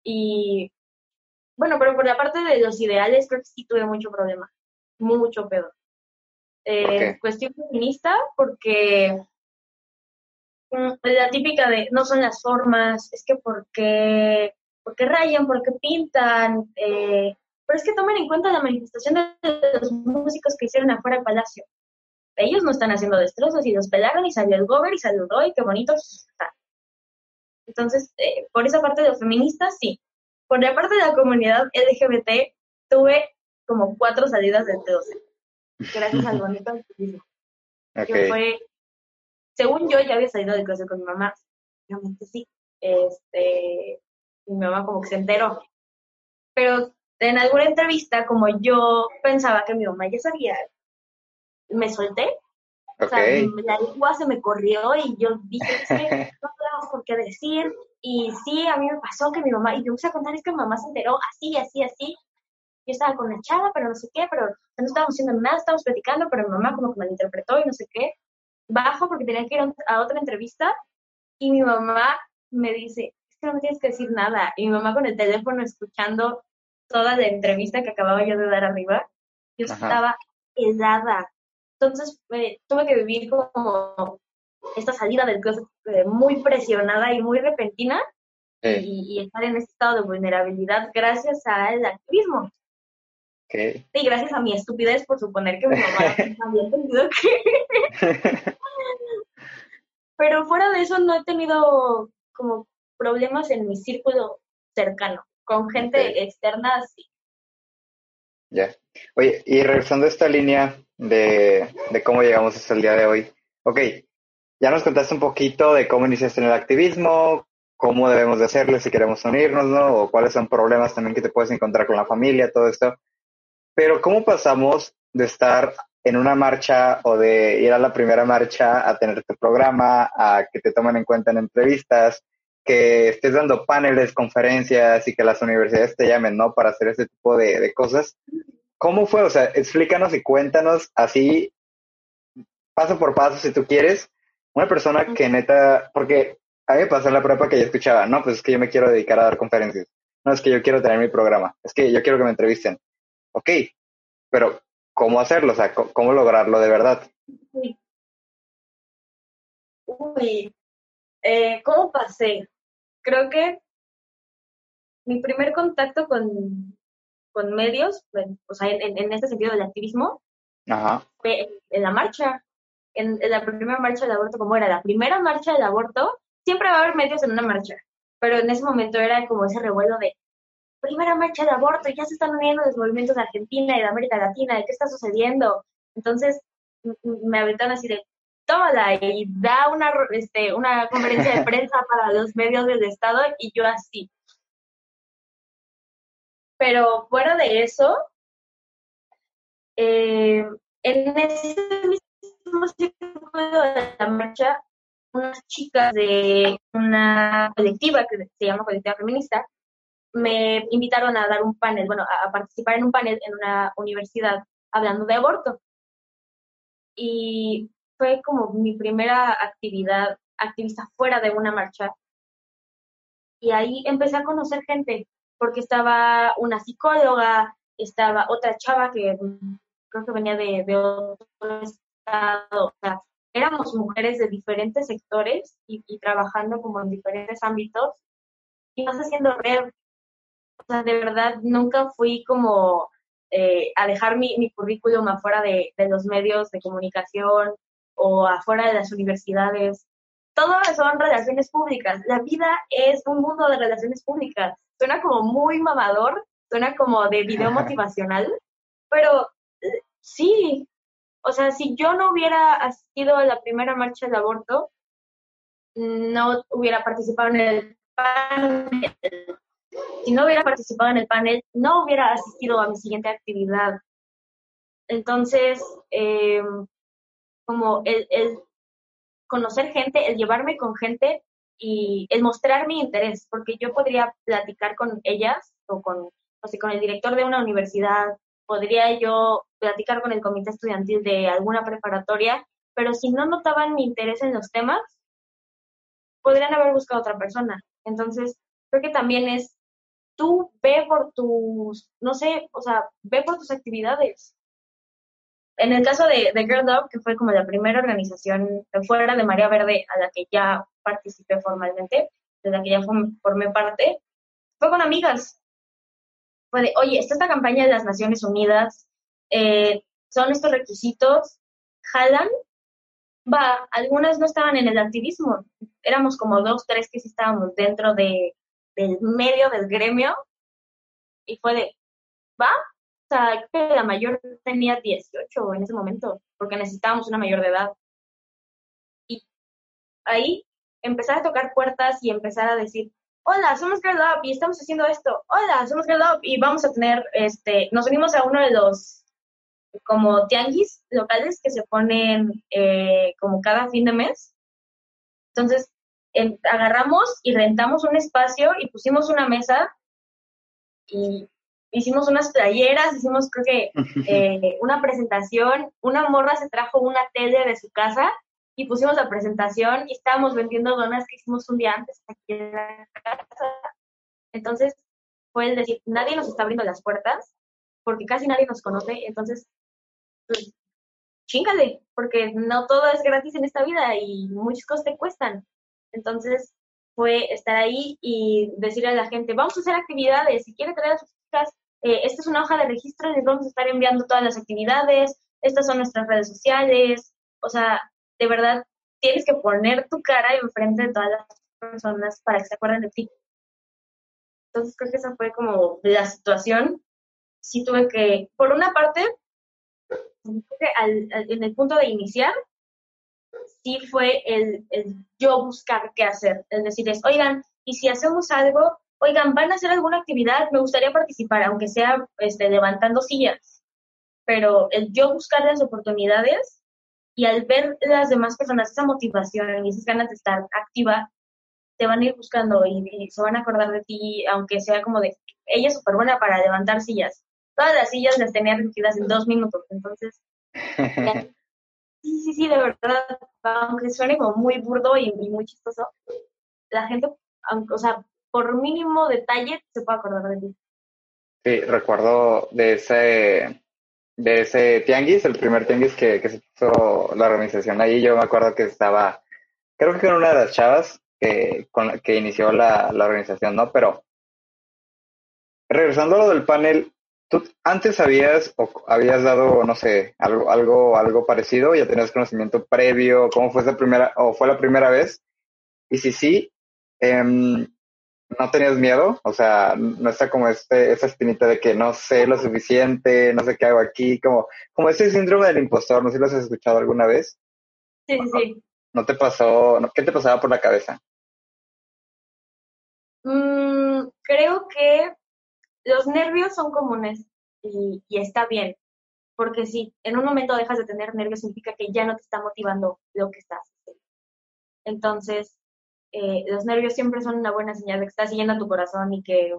Y, bueno, pero por la parte de los ideales creo que sí tuve mucho problema mucho pedo. Eh, Cuestión feminista, porque mm, la típica de no son las formas, es que porque, porque rayan, porque pintan, eh, pero es que tomen en cuenta la manifestación de los músicos que hicieron afuera del palacio. Ellos no están haciendo destrozos y los pelaron y salió el gober y saludó y qué bonito. Entonces, eh, por esa parte de los feministas, sí. Por la parte de la comunidad LGBT, tuve como cuatro salidas del T12. Gracias al bonito activismo. <laughs> Que fue, según yo, ya había salido de clase con mi mamá. Realmente sí. Este, mi mamá como que se enteró. Pero en alguna entrevista, como yo pensaba que mi mamá ya sabía, me solté. O sea, la lengua se me corrió y yo dije, <laughs> no tenemos por qué decir. Y sí, a mí me pasó que mi mamá, y yo empecé a contar, es que mi mamá se enteró así, así, así yo estaba con la chava, pero no sé qué, pero no estábamos haciendo nada, estábamos platicando, pero mi mamá como que me interpretó y no sé qué. Bajo porque tenía que ir a otra entrevista y mi mamá me dice, que no me tienes que decir nada. Y mi mamá con el teléfono escuchando toda la entrevista que acababa yo de dar arriba, yo estaba helada. Entonces tuve que vivir como esta salida del closet eh, muy presionada y muy repentina y, estar en este estado de vulnerabilidad gracias al activismo. Y gracias a mi estupidez por suponer que mi mamá <laughs> había entendido que... <laughs> Pero fuera de eso no he tenido como problemas en mi círculo cercano. Con gente externa, sí. Ya. Oye, y regresando a esta línea de, de cómo llegamos hasta el día de hoy. Ok, ya nos contaste un poquito de cómo iniciaste en el activismo, cómo debemos de hacerlo si queremos unirnos, ¿no? O cuáles son problemas también que te puedes encontrar con la familia, todo esto. Pero ¿cómo pasamos de estar en una marcha o de ir a la primera marcha a tener tu programa, a que te tomen en cuenta en entrevistas, que estés dando paneles, conferencias y que las universidades te llamen, ¿no? Para hacer ese tipo de, de cosas. ¿Cómo fue? O sea, explícanos y cuéntanos así, paso por paso, si tú quieres, una persona que neta, porque a mí me pasó en la prueba que yo escuchaba, no, pues es que yo me quiero dedicar a dar conferencias, no, es que yo quiero tener mi programa, es que yo quiero que me entrevisten. Ok, pero ¿cómo hacerlo? O sea, ¿cómo lograrlo de verdad? Uy, eh, ¿cómo pasé? Creo que mi primer contacto con, con medios, o sea, en, en, este sentido del activismo, fue en la marcha en, la primera marcha del aborto, como era la primera marcha del aborto, siempre va a haber medios en una marcha, pero en ese momento era como ese revuelo de primera marcha del aborto, y ya se están uniendo los movimientos de Argentina y de América Latina, ¿de qué está sucediendo? Entonces me aventaron así de, tómala y da una, este, una conferencia de prensa para los medios del Estado y yo así. Pero fuera de eso, eh, en ese de la marcha, unas chicas de una colectiva que se llama Colectiva Feminista me invitaron a dar un panel, bueno, a, participar en un panel en una universidad hablando de aborto. Y fue como mi primera actividad activista fuera de una marcha. Y ahí empecé a conocer gente, porque estaba una psicóloga, estaba otra chava que creo que venía de, de otro o sea, éramos mujeres de diferentes sectores y, trabajando como en diferentes ámbitos y vas haciendo red. O sea, de verdad, nunca fui como eh, a dejar mi, mi currículum afuera de, de, los medios de comunicación o afuera de las universidades. Todo son relaciones públicas. La vida es un mundo de relaciones públicas. Suena como muy mamador, suena como de video motivacional, pero eh, sí, o sea, si yo no hubiera asistido a la primera marcha del aborto, no hubiera participado en el panel. Si no hubiera participado en el panel, no hubiera asistido a mi siguiente actividad. Entonces, eh, como el, el conocer gente, el llevarme con gente y el mostrar mi interés, porque yo podría platicar con ellas o con, o sea, con el director de una universidad podría yo platicar con el comité estudiantil de alguna preparatoria, pero si no notaban mi interés en los temas, podrían haber buscado otra persona. Entonces, creo que también es, tú ve por tus, no sé, o sea, ve por tus actividades. En el caso de, de Girl Up, que fue como la primera organización fuera de María Verde a la que ya participé formalmente, de la que ya formé parte, fue con amigas, fue oye, está esta campaña de las Naciones Unidas, eh, son estos requisitos, jalan, va, algunas no estaban en el activismo, éramos como dos, tres que sí estábamos dentro de, del medio del gremio, y fue de, va, sea, que la mayor tenía 18 en ese momento, porque necesitábamos una mayor de edad. Y ahí empezar a tocar puertas y empezar a decir, hola, somos Girl Up y estamos haciendo esto, hola, somos Girl Up y vamos a tener, este, nos unimos a uno de los como tianguis locales que se ponen eh, como cada fin de mes. Entonces, agarramos y rentamos un espacio y pusimos una mesa y hicimos unas playeras, hicimos creo que <laughs> eh, una presentación, una morra se trajo una tele de su casa y pusimos la presentación y estábamos vendiendo donas que hicimos un día antes aquí en la casa. Entonces fue el decir, nadie nos está abriendo las puertas porque casi nadie nos conoce, entonces, pues, chingale, porque no todo es gratis en esta vida y muchas cosas te cuestan. Entonces fue estar ahí y decirle a la gente, vamos a hacer actividades, si quiere traer a sus hijas, eh, esta es una hoja de registro, les vamos a estar enviando todas las actividades, estas son nuestras redes sociales, o sea, de verdad tienes que poner tu cara enfrente de todas las personas para que se acuerden de ti. Entonces creo que esa fue como la situación. Sí tuve que, por una parte, en el punto de iniciar, sí fue el, yo buscar qué hacer. Es decir, es, oigan, y si hacemos algo, oigan, van a hacer alguna actividad, me gustaría participar, aunque sea este, levantando sillas. Pero el yo buscar las oportunidades y al ver las demás personas esa motivación y esas ganas de estar activa, te van a ir buscando y, se van a acordar de ti, aunque sea como de, ella es súper buena para levantar sillas. Todas las sillas las tenía recogidas en dos minutos, entonces, <laughs> sí, sí, sí, de verdad, aunque suene como muy burdo y, muy chistoso, la gente, o sea, por mínimo detalle se puede acordar de ti. Sí, recuerdo de ese de ese tianguis, el primer tianguis que, que se puso la organización ahí, yo me acuerdo que estaba, creo que con una de las chavas que, que inició la, la organización, ¿no? Pero regresando a lo del panel, ¿tú antes habías o habías dado, no sé, algo, algo, algo parecido? ¿Ya tenías conocimiento previo? ¿Cómo fue esa primera, o fue la primera vez? Y si sí, eh, ¿No tenías miedo? O sea, no está como este, esa espinita de que no sé lo suficiente, no sé qué hago aquí, como, como ese síndrome del impostor, no sé si lo has escuchado alguna vez. Sí, sí. ¿No te pasó, qué te pasaba por la cabeza? Mm, creo que los nervios son comunes y, y está bien, porque si en un momento dejas de tener nervios significa que ya no te está motivando lo que estás haciendo. Entonces, eh, los nervios siempre son una buena señal de que estás siguiendo tu corazón y que,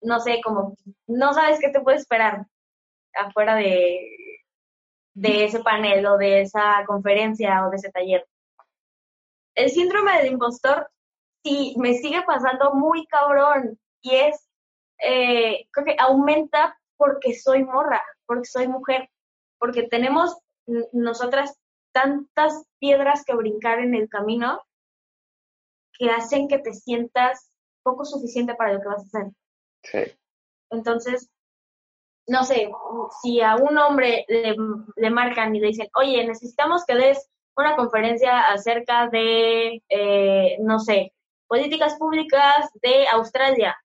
no sé, como no sabes qué te puede esperar afuera de, de ese panel o de esa conferencia o de ese taller. El síndrome del impostor sí me sigue pasando muy cabrón y es, eh, creo que aumenta porque soy morra, porque soy mujer, porque tenemos nosotras tantas piedras que brincar en el camino que hacen que te sientas poco suficiente para lo que vas a hacer. Sí. Entonces, no sé, si a un hombre le, marcan y le dicen, oye, necesitamos que des una conferencia acerca de, eh, no sé, políticas públicas de Australia.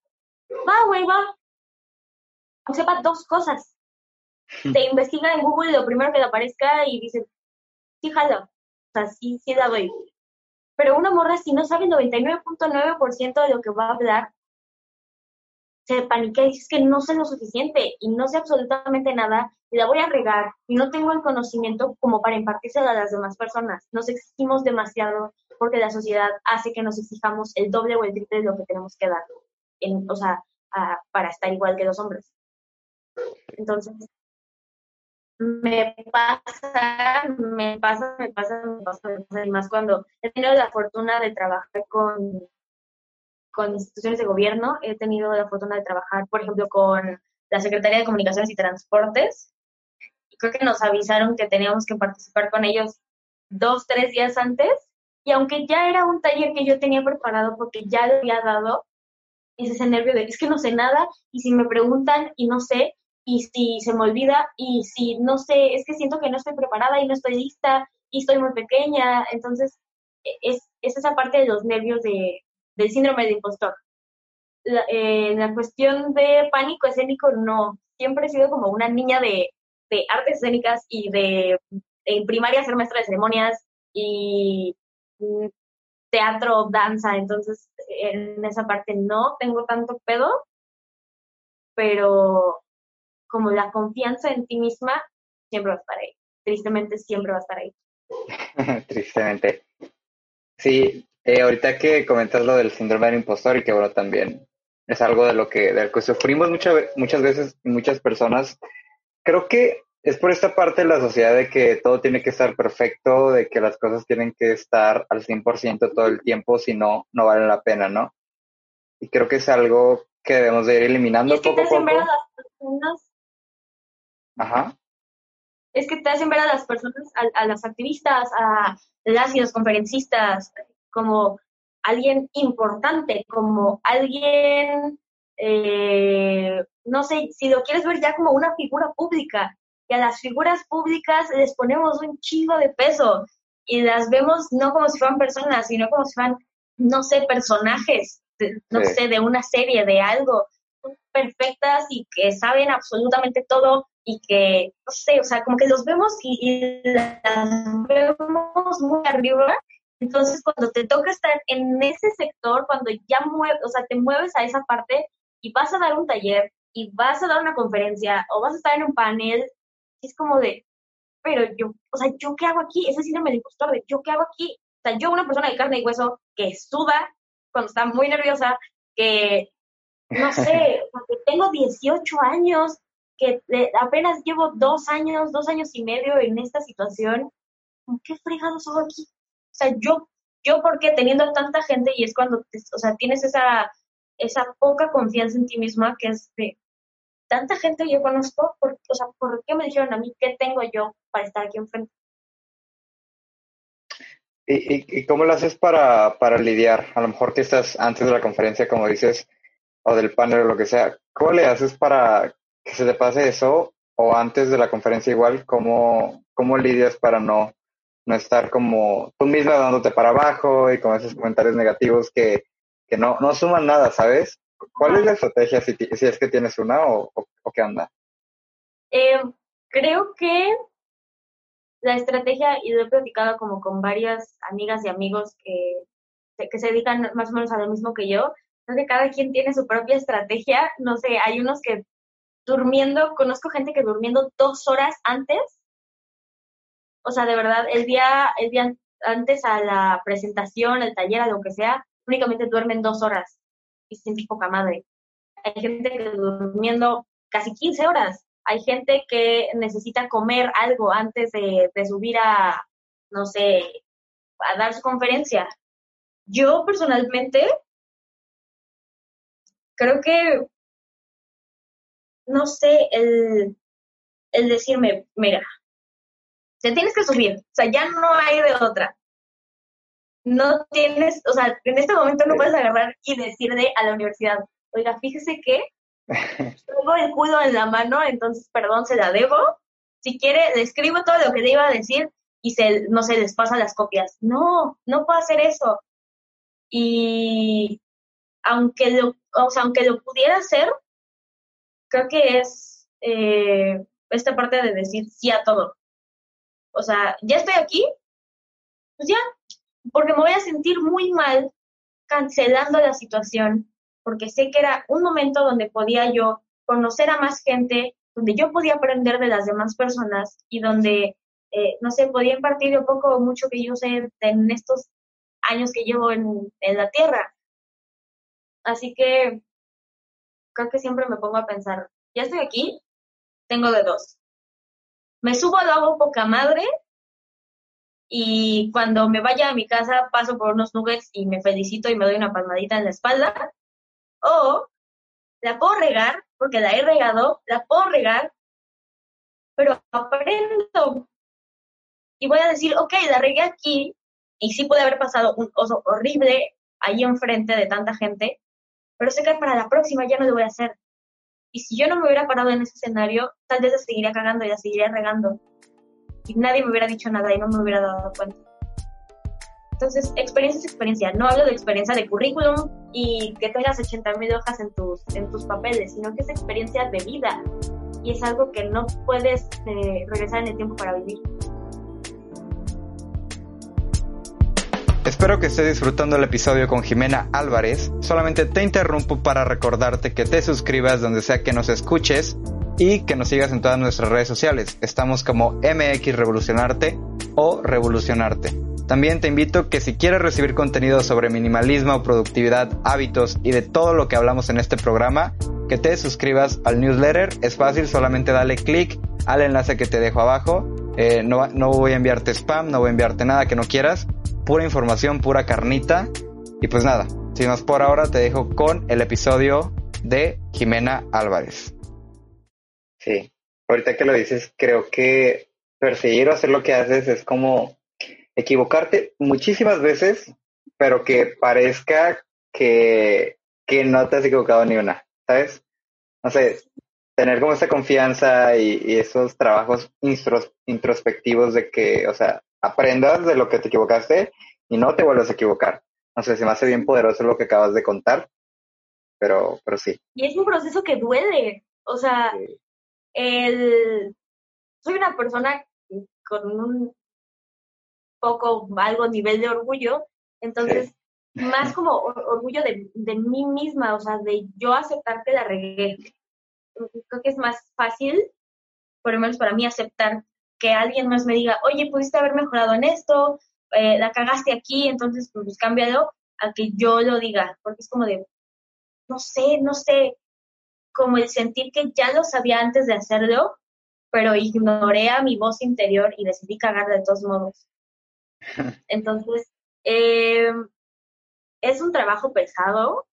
Va, güey, va. O sepa dos cosas. <laughs> Te investiga en Google lo primero que le aparezca y dice, sí, jalo. O sea, sí, sí la doy. Pero una morra, si no sabe el 99.9% de lo que va a hablar, se paniquea y dice que no sé lo suficiente y no sé absolutamente nada y la voy a regar y no tengo el conocimiento como para impartírselo a las demás personas. Nos exigimos demasiado porque la sociedad hace que nos exijamos el doble o el triple de lo que tenemos que dar, en, o sea, para estar igual que los hombres. Entonces, me pasa, me pasa, me pasa, me pasa, me más cuando he tenido la fortuna de trabajar con, con instituciones de gobierno, he tenido la fortuna de trabajar, por ejemplo, con la Secretaría de Comunicaciones y Transportes, y creo que nos avisaron que teníamos que participar con ellos dos, tres días antes, y aunque ya era un taller que yo tenía preparado porque ya lo había dado, es ese nervio de, es que no sé nada, y si me preguntan y no sé, y si se me olvida y si no sé, es que siento que no estoy preparada y no estoy lista y estoy muy pequeña, entonces e, es, es esa parte de los nervios de, del síndrome de impostor. La, eh, la cuestión de pánico escénico, no, siempre he sido como una niña de, de artes escénicas y de en primaria ser maestra de ceremonias y mm, teatro, danza, entonces en esa parte no tengo tanto pedo, pero como la confianza en ti misma siempre va a estar ahí. Tristemente siempre va a estar ahí. <laughs> Tristemente. Sí, eh, ahorita que comentas lo del síndrome del impostor y que bueno, también es algo de lo que, de lo que sufrimos muchas muchas veces muchas personas, creo que es por esta parte de la sociedad de que todo tiene que estar perfecto, de que las cosas tienen que estar al 100% todo el tiempo, si no, no vale la pena, ¿no? Y creo que es algo que debemos de ir eliminando poco a poco. Ajá. Es que te hacen ver a las personas, a, las activistas, a las y los conferencistas, como alguien importante, como alguien, eh, no sé, si lo quieres ver ya como una figura pública, que a las figuras públicas les ponemos un chingo de peso y las vemos no como si fueran personas, sino como si fueran, no sé, personajes, no sé, de una serie, de algo, perfectas y que saben absolutamente todo y que, no sé, o sea, como que los vemos y, las vemos muy arriba. Entonces, cuando te toca estar en ese sector, cuando ya mueves, o sea, te mueves a esa parte y vas a dar un taller y vas a dar una conferencia o vas a estar en un panel, es como de, pero yo, o sea, ¿yo qué hago aquí? Ese síndrome del impostor de, ¿yo qué hago aquí? O sea, yo una persona de carne y hueso que suda cuando está muy nerviosa, que, no sé, <laughs> porque tengo 18 años, que apenas llevo dos años, dos años y medio en esta situación, ¿qué fregados hago aquí? O sea, yo, yo porque teniendo tanta gente y es cuando, o sea, tienes esa, esa poca confianza en ti misma que es de, tanta gente yo conozco, por, o sea, ¿por qué me dijeron a mí qué tengo yo para estar aquí enfrente? ¿Y, y, cómo lo haces para, para lidiar? A lo mejor que estás antes de la conferencia, como dices, o del panel o lo que sea, ¿cómo le haces para que se te pase eso? O antes de la conferencia igual, ¿cómo, cómo lidias para no, no estar como tú misma dándote para abajo y con esos comentarios negativos que, que no, no suman nada, ¿sabes? ¿Cuál es la estrategia si, si es que tienes una o, o, qué onda? Eh, creo que la estrategia, y lo he platicado como con varias amigas y amigos que, que se dedican más o menos a lo mismo que yo, creo que cada quien tiene su propia estrategia. No sé, hay unos que durmiendo, conozco gente que durmiendo dos horas antes, o sea, de verdad, el día, el día antes a la presentación, el taller, a lo que sea, únicamente duermen dos horas y sin poca madre. Hay gente que durmiendo casi 15 horas. Hay gente que necesita comer algo antes de subir a, no sé, a dar su conferencia. Yo personalmente creo que, no sé, el, el decirme, mira, te tienes que subir, o sea, ya no hay de otra. No tienes, o sea, en este momento no puedes agarrar y decirle a la universidad, oiga, fíjese que <laughs> tengo el cuido en la mano, entonces, perdón, se la debo. Si quiere, le escribo todo lo que le iba a decir y se, no se les pasa las copias. No, no puedo hacer eso. Y aunque lo, o sea, aunque lo pudiera hacer, creo que es eh, esta parte de decir sí a todo. O sea, ya estoy aquí, pues ya, porque me voy a sentir muy mal cancelando la situación, porque sé que era un momento donde podía yo conocer a más gente, donde yo podía aprender de las demás personas y donde, eh, no sé, podía impartir un poco o mucho que yo sé en estos años que llevo en la Tierra. Así que creo que siempre me pongo a pensar, ya estoy aquí, tengo de dos. Me subo, lo hago poca madre y cuando me vaya a mi casa paso por unos nuggets y me felicito y me doy una palmadita en la espalda. O la puedo regar, porque la he regado, la puedo regar, pero aprendo. Y voy a decir, ok, la regué aquí y sí puede haber pasado un oso horrible ahí enfrente de tanta gente, pero sé que para la próxima ya no lo voy a hacer. Y si yo no me hubiera parado en ese escenario, tal vez la seguiría cagando y la seguiría regando. Y nadie me hubiera dicho nada y no me hubiera dado cuenta. Entonces, experiencia es experiencia. No hablo de experiencia de currículum y que tengas 80 mil hojas en tus, en tus papeles, sino que es experiencia de vida. Y es algo que no puedes eh, regresar en el tiempo para vivir. Espero que estés disfrutando el episodio con Jimena Álvarez. Solamente te interrumpo para recordarte que te suscribas donde sea que nos escuches y que nos sigas en todas nuestras redes sociales. Estamos como MX Revolucionarte o Revolucionarte. También te invito que si quieres recibir contenido sobre minimalismo, productividad, hábitos y de todo lo que hablamos en este programa, que te suscribas al newsletter. Es fácil, solamente dale clic al enlace que te dejo abajo. Eh, no, no voy a enviarte spam, no voy a enviarte nada que no quieras. Pura información, pura carnita. Y pues nada, sin más por ahora te dejo con el episodio de Jimena Álvarez. Sí, ahorita que lo dices, creo que perseguir o hacer lo que haces es como equivocarte muchísimas veces, pero que parezca que, que no te has equivocado ni una, ¿sabes? No sé, tener como esa confianza y, esos trabajos introspectivos de que, o sea, aprendas de lo que te equivocaste y no te vuelvas a equivocar. No sé, se me hace bien poderoso lo que acabas de contar, pero, pero sí. Y es un proceso que duele, o sea, el... soy una persona con un poco, algo nivel de orgullo, entonces, más <laughs> como orgullo de, de mí misma, o sea, de yo aceptar que la regué creo que es más fácil, por lo menos para mí, aceptar que alguien más me diga, oye, pudiste haber mejorado en esto, eh, la cagaste aquí, entonces pues cámbialo, a que yo lo diga, porque es como de, no sé, no sé, como el sentir que ya lo sabía antes de hacerlo, pero ignoré a mi voz interior y decidí cagar de todos modos. <laughs> Entonces, eh, es un trabajo pesado,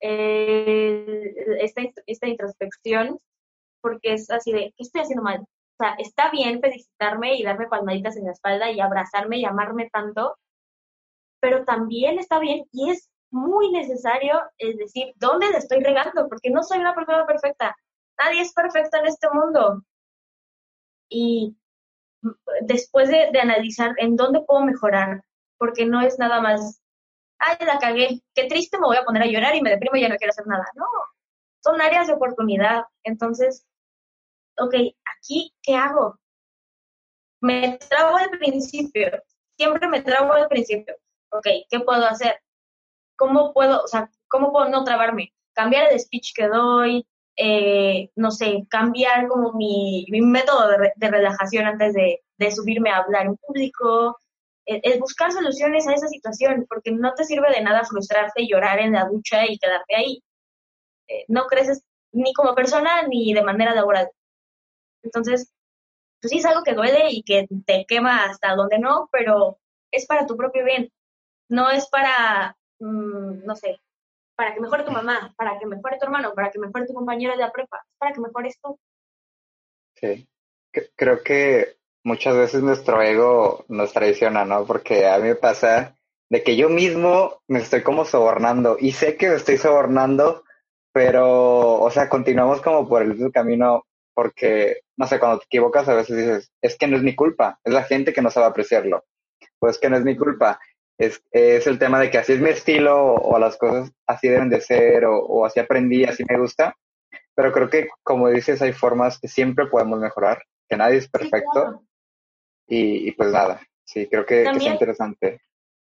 eh, esta, esta introspección, porque es así de, ¿qué estoy haciendo mal? O sea, está bien felicitarme y darme palmaditas en la espalda y abrazarme y amarme tanto, pero también está bien y es muy necesario es decir, ¿dónde le estoy regando? Porque no soy una persona perfecta. Nadie es perfecto en este mundo. Y después de, de analizar en dónde puedo mejorar, porque no es nada más ay, la cagué, qué triste, me voy a poner a llorar y me deprimo y ya no quiero hacer nada. No, son áreas de oportunidad. Entonces, ok, aquí, ¿qué hago? Me trago al principio, siempre me trago al principio. Ok, ¿qué puedo hacer? ¿Cómo puedo, o sea, cómo puedo no trabarme? Cambiar el speech que doy, eh, no sé, cambiar como mi, mi método de, de relajación antes de, de subirme a hablar en público, es buscar soluciones a esa situación, porque no te sirve de nada frustrarte y llorar en la ducha y quedarte ahí. Eh, no creces ni como persona ni de manera laboral. Entonces, pues sí es algo que duele y que te quema hasta donde no, pero es para tu propio bien. No es para, mm, no sé, para que mejore tu mamá, para que mejore tu hermano, para que mejore tu compañero de la prepa, es para que mejores tú. Sí, creo que muchas veces nuestro ego nos traiciona, ¿no? Porque a mí me pasa de que yo mismo me estoy como sobornando y sé que me estoy sobornando, pero, o sea, continuamos como por el mismo camino porque, no sé, cuando te equivocas a veces dices, es que no es mi culpa, es la gente que no sabe apreciarlo, pues que no es mi culpa, es, es el tema de que así es mi estilo o, las cosas así deben de ser o, o así aprendí, así me gusta, pero creo que, como dices, hay formas que siempre podemos mejorar, que nadie es perfecto y, pues nada, sí, creo que, es interesante.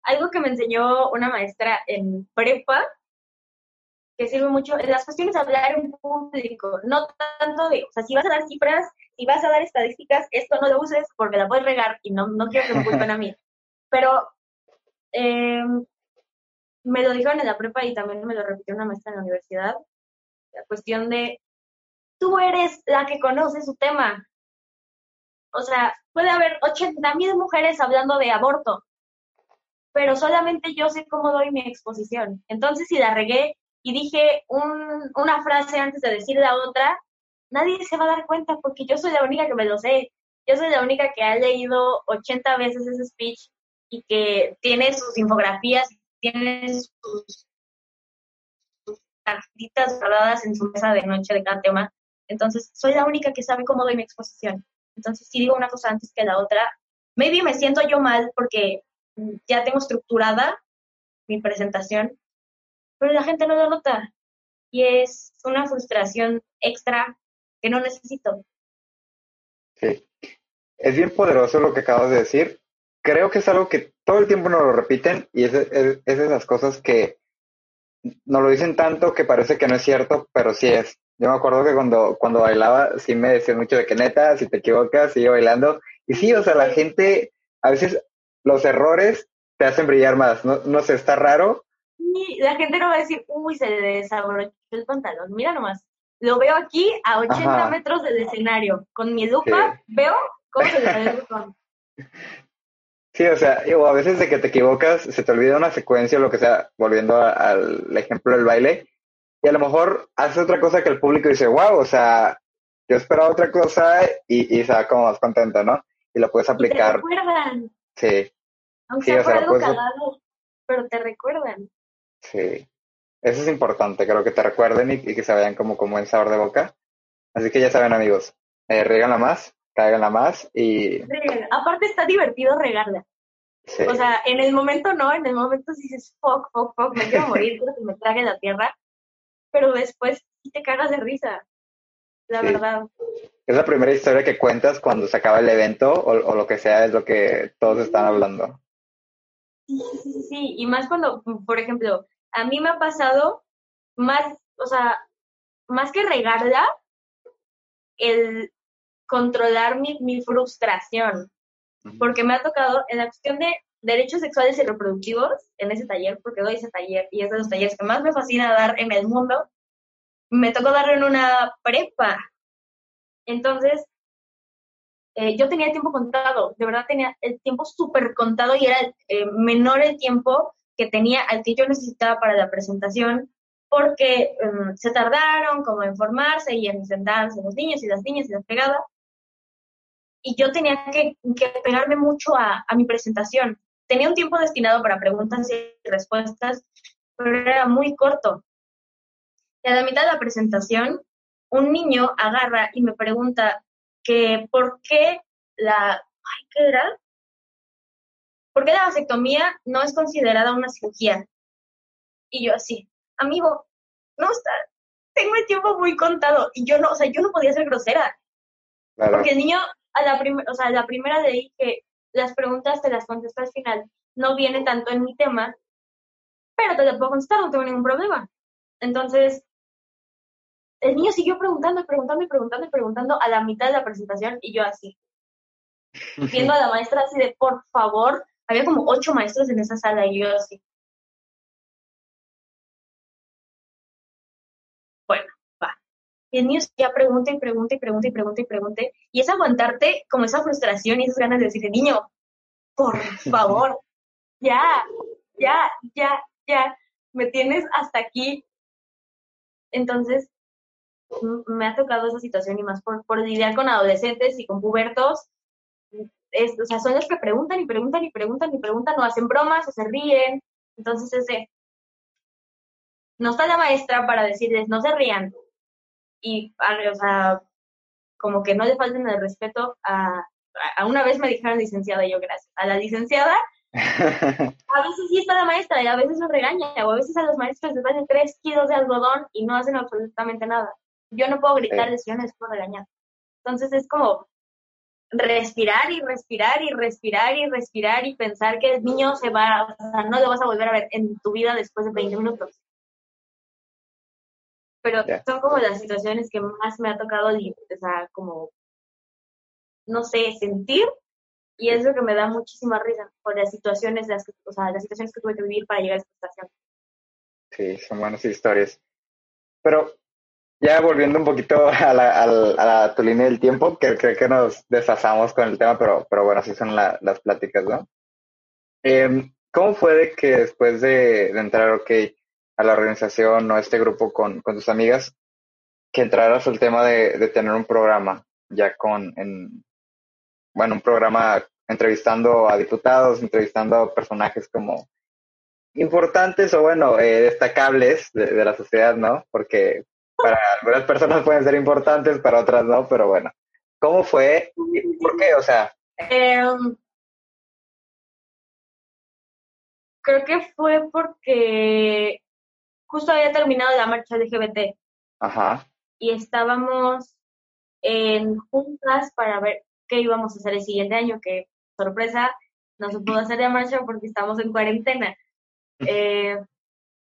Algo que me enseñó una maestra en prepa, que sirve mucho, las cuestiones de hablar en público, no tanto de, o sea, si vas a dar cifras, si vas a dar estadísticas, esto no lo uses porque la puedes regar y no, no quiero que me culpen a mí. Pero em, me lo dijeron en la prepa y también me lo repitió una maestra en la universidad, la cuestión de, tú eres la que conoce su tema, o sea, puede haber 80 mil mujeres hablando de aborto, pero solamente yo sé cómo doy mi exposición. Entonces, si la regué y dije una frase antes de decir la otra, nadie se va a dar cuenta porque yo soy la única que me lo sé. Yo soy la única que ha leído 80 veces ese speech y que tiene sus infografías, tiene sus, sus tarjetitas guardadas en su mesa de noche de cada tema. Entonces, soy la única que sabe cómo doy mi exposición. Entonces, si digo una cosa antes que la otra, maybe me siento yo mal porque ya tengo estructurada mi presentación, pero la gente no lo nota. Y es una frustración extra que no necesito. Sí. Es bien poderoso lo que acabas de decir. Creo que es algo que todo el tiempo nos lo repiten y es, es, es esas cosas que nos lo dicen tanto que parece que no es cierto, pero sí es. Yo me acuerdo que cuando, cuando bailaba sí me decían mucho de que neta, si te equivocas, sigue bailando. Y sí, o sea, la gente, a veces los errores te hacen brillar más. No, no sé, está raro. Y la gente no va a decir, uy, se desabrochó el pantalón. Mira nomás. lo veo aquí a 80 metros del escenario. Con mi lupa veo cómo se sale <laughs> Sí, o sea, a veces de que te equivocas, se te olvida una secuencia o lo que sea, volviendo al ejemplo del baile, y a lo mejor haces otra cosa que el público dice, wow, o sea, yo esperaba otra cosa y, y se va como más contento, ¿no? Y lo puedes aplicar. te recuerdan. Sí. Aunque sea por algo cagado, pero te recuerdan. Sí. Eso es importante, creo que te recuerden y, que se vayan como, como en sabor de boca. Así que ya saben, amigos, eh, regála más, cáiganla más y... Aparte está divertido regarla. Sí. O sea, en el momento no, en el momento dices, fuck, fuck, fuck, me quiero morir, <laughs> quiero que me trague la tierra, pero después te cagas de risa, la verdad. Es la primera historia que cuentas cuando se acaba el evento o, o lo que sea, es lo que todos están hablando. Sí, sí, sí, y más cuando, por ejemplo, a mí me ha pasado más, o sea, más que regarla, el controlar mi, mi frustración, porque me ha tocado en la cuestión de derechos sexuales y reproductivos en ese taller, porque doy ese taller y es de los talleres que más me fascina dar en el mundo, me tocó darlo en una prepa. Entonces, eh, yo tenía el tiempo contado, de verdad tenía el tiempo súper contado y era eh, menor el tiempo que tenía al que yo necesitaba para la presentación, porque em, se tardaron como en formarse y en sentarse los niños y las niñas y las pegadas. Y yo tenía que, pegarme mucho a, a mi presentación. Tenía un tiempo destinado para preguntas y respuestas, pero era muy corto. Y a la mitad de la presentación, un niño agarra y me pregunta, que por qué la, ay, ¿qué era? ¿Por qué la vasectomía no es considerada una cirugía? Y yo así, amigo, no está, tengo el tiempo muy contado y yo no, o sea, yo no podía ser grosera. Porque el niño, a la, primera o sea, la primera le dije, las preguntas te las contesto al final, no viene tanto en mi tema, pero te las puedo contestar, no tengo ningún problema. Entonces, el niño siguió preguntando y preguntando y preguntando y preguntando a la mitad de la presentación y yo así, viendo a la maestra así de, por favor, había como ocho maestros en esa sala y yo así. Bueno, va. Y el niño ya pregunta y pregunta y pregunta y pregunta y pregunta. Y es aguantarte como esa frustración y esas ganas de decirle, niño, por <laughs> favor, ya, ya, ya, ya, me tienes hasta aquí. Entonces, me ha tocado esa situación y más por, por lidiar con adolescentes y con pubertos. O sea, son los que preguntan y preguntan y preguntan y preguntan, o hacen bromas o se ríen. Entonces, ese. No está la maestra para decirles, no se rían. Y, o sea, como que no le falten el respeto a, a una vez me dijeron licenciada, y yo gracias. A la licenciada, <laughs> a veces sí está la maestra y a veces lo regaña, o a veces a los maestros les dan tres kilos de algodón y no hacen absolutamente nada. Yo no puedo gritar si yo no les puedo regañar. Entonces es como respirar y respirar y respirar y respirar y pensar que el niño se va, o sea, no lo vas a volver a ver en tu vida después de 20 minutos. Pero son como las situaciones que más me ha tocado, o sea, como, no sé, sentir y es lo que me da muchísima risa por las situaciones, las o sea, las situaciones que tuve que vivir para llegar a esta estación. Sí, son buenas historias. Pero ya volviendo un poquito a la, a la, tu línea del tiempo, que creo que nos desfasamos con el tema, pero, pero bueno, así son las pláticas, ¿no? Em, ¿Cómo fue de que después de, entrar, ok, a la organización o a este grupo con, con tus amigas, que entraras al tema de, de tener un programa, ya con, en, bueno, un programa entrevistando a diputados, entrevistando a personajes como importantes o bueno, eh, destacables de, de, la sociedad, ¿no? Porque para algunas personas pueden ser importantes, para otras no, pero bueno. ¿Cómo fue? ¿Por qué? O sea. Em, creo que fue porque justo había terminado la marcha LGBT. Ajá. Y estábamos en juntas para ver qué íbamos a hacer el siguiente año, que sorpresa, no se pudo hacer la marcha porque estamos en cuarentena. <laughs> Eh,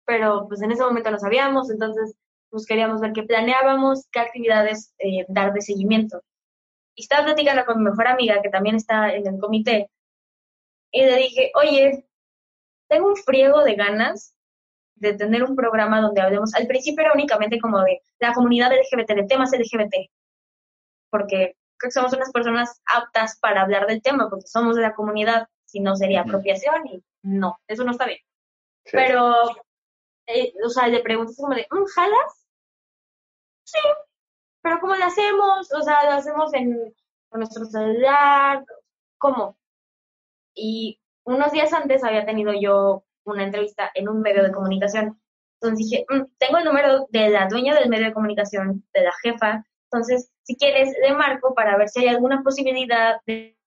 pero pues en ese momento no sabíamos, entonces pues queríamos ver qué planeábamos, qué actividades eh, dar de seguimiento. Y estaba platicando con mi mejor amiga, que también está en el comité, y le dije, oye, tengo un friego de ganas de tener un programa donde hablemos, al principio era únicamente como de la comunidad LGBT, de temas LGBT, porque creo que somos unas personas aptas para hablar del tema, porque somos de la comunidad, si no sería apropiación y no, eso no está bien. Pero, eh, o sea, le preguntas como de, ¿un ¿jalas? Sí, pero ¿cómo lo hacemos? O sea, lo hacemos en nuestro celular, ¿cómo? Y unos días antes había tenido yo una entrevista en un medio de comunicación. Entonces dije, mm, tengo el número de la dueña del medio de comunicación, de la jefa. Entonces, si quieres, le marco para ver si hay alguna posibilidad de,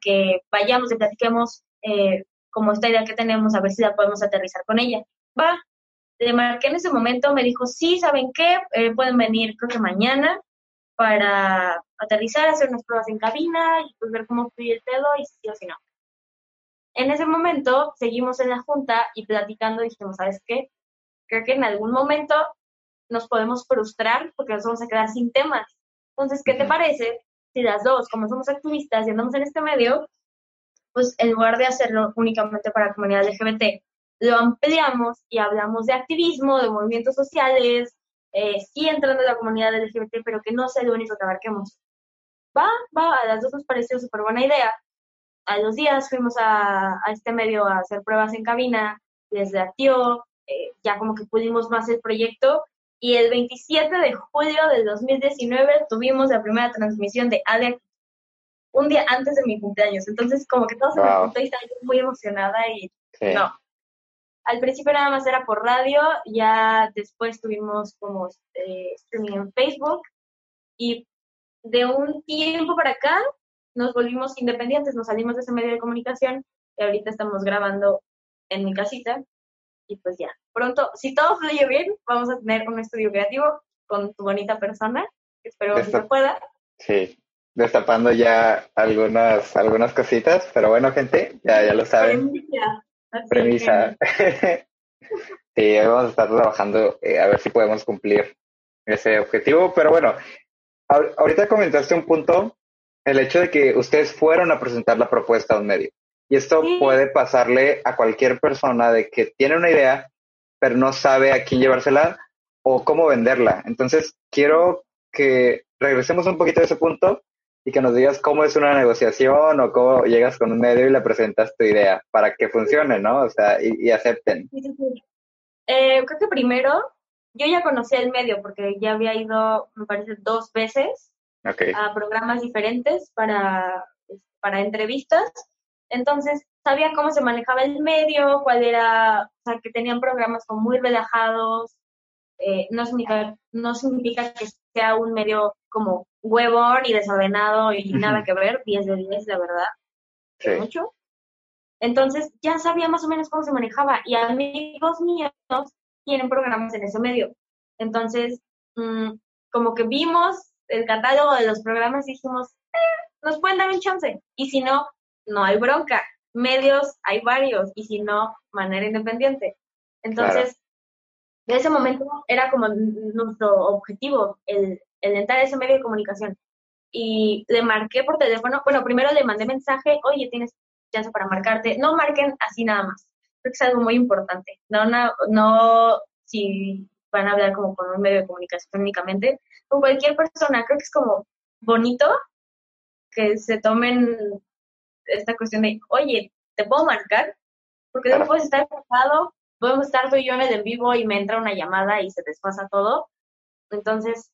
que vayamos y platiquemos eh, como esta idea que tenemos, a ver si la podemos aterrizar con ella. Va, le marqué en ese momento, me dijo, sí, ¿saben qué? Eh, pueden venir creo que mañana para aterrizar, hacer unas pruebas en cabina y pues ver cómo fluye el pedo y si o si no. En ese momento seguimos en la junta y platicando dijimos, ¿sabes qué? Creo que en algún momento nos podemos frustrar porque nos vamos a quedar sin temas. Entonces, ¿qué te parece si las dos, como somos activistas y andamos en este medio, pues en lugar de hacerlo únicamente para la comunidad LGBT, lo ampliamos y hablamos de activismo, de movimientos sociales, eh, sí entrando en la comunidad LGBT, pero que no sea lo único que abarquemos. Va, va, a las dos nos pareció súper buena idea a los días fuimos a, este medio a hacer pruebas en cabina, les latió, eh, ya como que pudimos más el proyecto y el 27 de julio del 2019 tuvimos la primera transmisión de ADEC un día antes de mi cumpleaños. Entonces, como que todos se me y estaba muy emocionada y no. Al principio nada más era por radio, ya después tuvimos como eh, streaming en Facebook y de un tiempo para acá nos volvimos independientes, nos salimos de ese medio de comunicación y ahorita estamos grabando en mi casita y pues ya, pronto, si todo fluye bien, vamos a tener un estudio creativo con tu bonita persona, espero que se pueda. Sí, destapando ya algunas, algunas cositas, pero bueno, gente, ya, ya lo saben. Premisa. <laughs> sí, vamos a estar trabajando eh, a ver si podemos cumplir ese objetivo, pero bueno, ahorita comentaste un punto el hecho de que ustedes fueron a presentar la propuesta a un medio. Y esto puede pasarle a cualquier persona de que tiene una idea, pero no sabe a quién llevársela o cómo venderla. Entonces, quiero que regresemos un poquito a ese punto y que nos digas cómo es una negociación o cómo llegas con un medio y le presentas tu idea para que funcione, ¿no? O sea, y, acepten. Eh, creo que primero, yo ya conocí el medio porque ya había ido, me parece, dos veces a programas diferentes para, para entrevistas. Entonces, sabía cómo se manejaba el medio, cuál era, o sea, que tenían programas como muy relajados. Eh, no, significa, no significa que sea un medio como huevón y desordenado y nada que ver, 10 de 10, la verdad. Sí. Mucho. Entonces, ya sabía más o menos cómo se manejaba y amigos míos tienen programas en ese medio. Entonces, mm, como que vimos el catálogo de los programas dijimos, eh, nos pueden dar un chance. Y si no, no hay bronca. Medios hay varios. Y si no, manera independiente. Entonces, en ese momento era como nuestro objetivo, el, el entrar a ese medio de comunicación. Y le marqué por teléfono. Bueno, primero le mandé mensaje, oye, tienes chance para marcarte. No marquen así nada más. Creo que es algo muy importante. No, no, no si van a hablar como con un medio de comunicación únicamente, con cualquier persona. Creo que es como bonito que se tomen esta cuestión de, oye, ¿te puedo marcar? Porque no puedes estar ocupado, podemos estar tú y yo en el en vivo y me entra una llamada y se desfasa todo. Entonces,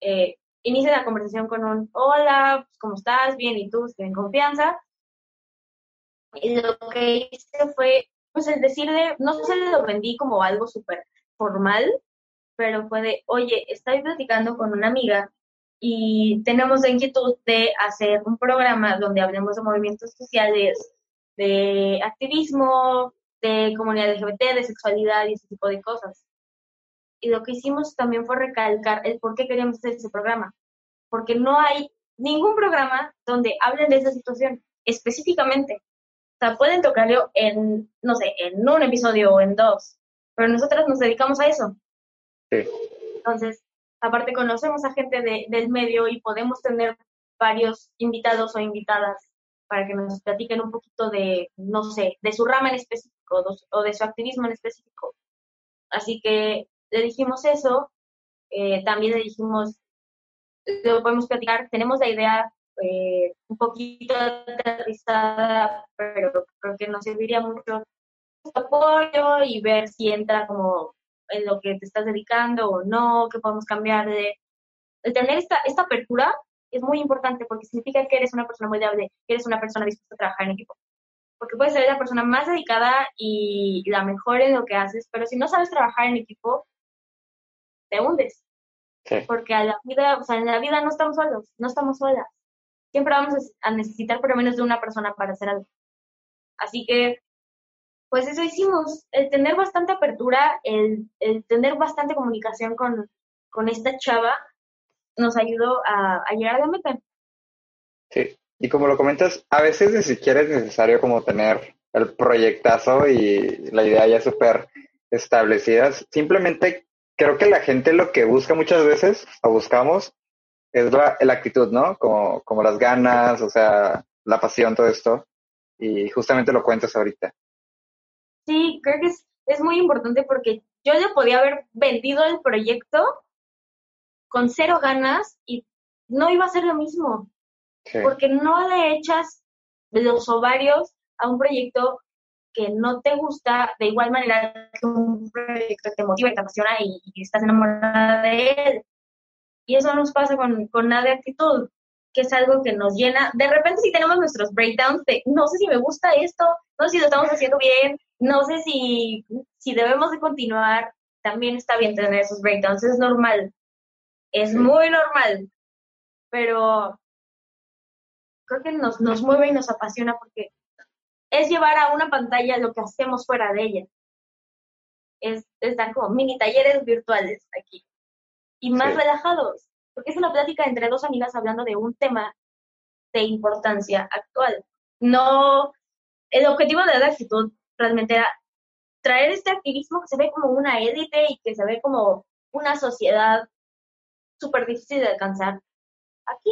eh, inicia la conversación con un, hola, pues, ¿cómo estás? Bien, ¿y tú? ¿Tienes confianza? Y lo que hice fue, pues, el decirle, no se lo vendí como algo súper formal, pero fue de, oye, estoy platicando con una amiga y tenemos la inquietud de hacer un programa donde hablemos de movimientos sociales, de activismo, de comunidad LGBT, de sexualidad y ese tipo de cosas. Y lo que hicimos también fue recalcar el por qué queríamos hacer ese programa. Porque no hay ningún programa donde hablen de esa situación específicamente. O sea, pueden tocarlo en, no sé, en un episodio o en dos, pero nosotras nos dedicamos a eso. Sí. Entonces, aparte conocemos a gente de, del medio y podemos tener varios invitados o invitadas para que nos platiquen un poquito de, no sé, de su rama en específico o de su activismo en específico. Así que le dijimos eso, eh, también le dijimos, lo podemos platicar, tenemos la idea eh, un poquito aterrizada, pero creo que nos serviría mucho apoyo y ver si entra como en lo que te estás dedicando o no, qué podemos cambiar de... El tener esta, esta apertura es muy importante porque significa que eres una persona muy que eres una persona dispuesta a trabajar en equipo. Porque puedes ser la persona más dedicada y la mejor en lo que haces, pero si no sabes trabajar en equipo, te hundes. Porque a la vida, o sea, en la vida no estamos solos, no estamos solas. Siempre vamos a necesitar por lo menos de una persona para hacer algo. Así que, pues eso hicimos, el tener bastante apertura, el, el tener bastante comunicación con, con esta chava, nos ayudó a, llegar a la meta. Sí, y como lo comentas, a veces ni siquiera es necesario como tener el proyectazo y la idea ya súper establecida. Simplemente creo que la gente lo que busca muchas veces, o buscamos, es la, la actitud, ¿no? Como, como las ganas, o sea, la pasión, todo esto. Y justamente lo cuentas ahorita. Sí, creo que es, es muy importante porque yo ya podía haber vendido el proyecto con cero ganas y no iba a ser lo mismo. Porque no le echas los ovarios a un proyecto que no te gusta de igual manera que un proyecto que te motiva y te apasiona y, estás enamorada de él. Y eso nos pasa con, con nada de actitud, que es algo que nos llena. De repente si tenemos nuestros breakdowns de no sé si me gusta esto, no sé si lo estamos haciendo bien, no sé si, si debemos de continuar, también está bien tener esos breakdowns, es normal. Es muy normal, pero creo que nos, nos mueve y nos apasiona porque es llevar a una pantalla lo que hacemos fuera de ella. Es estar como mini talleres virtuales aquí y más relajados, porque es una plática entre dos amigas hablando de un tema de importancia actual. No, el objetivo de la actitud realmente era traer este activismo que se ve como una élite y que se ve como una sociedad súper difícil de alcanzar aquí.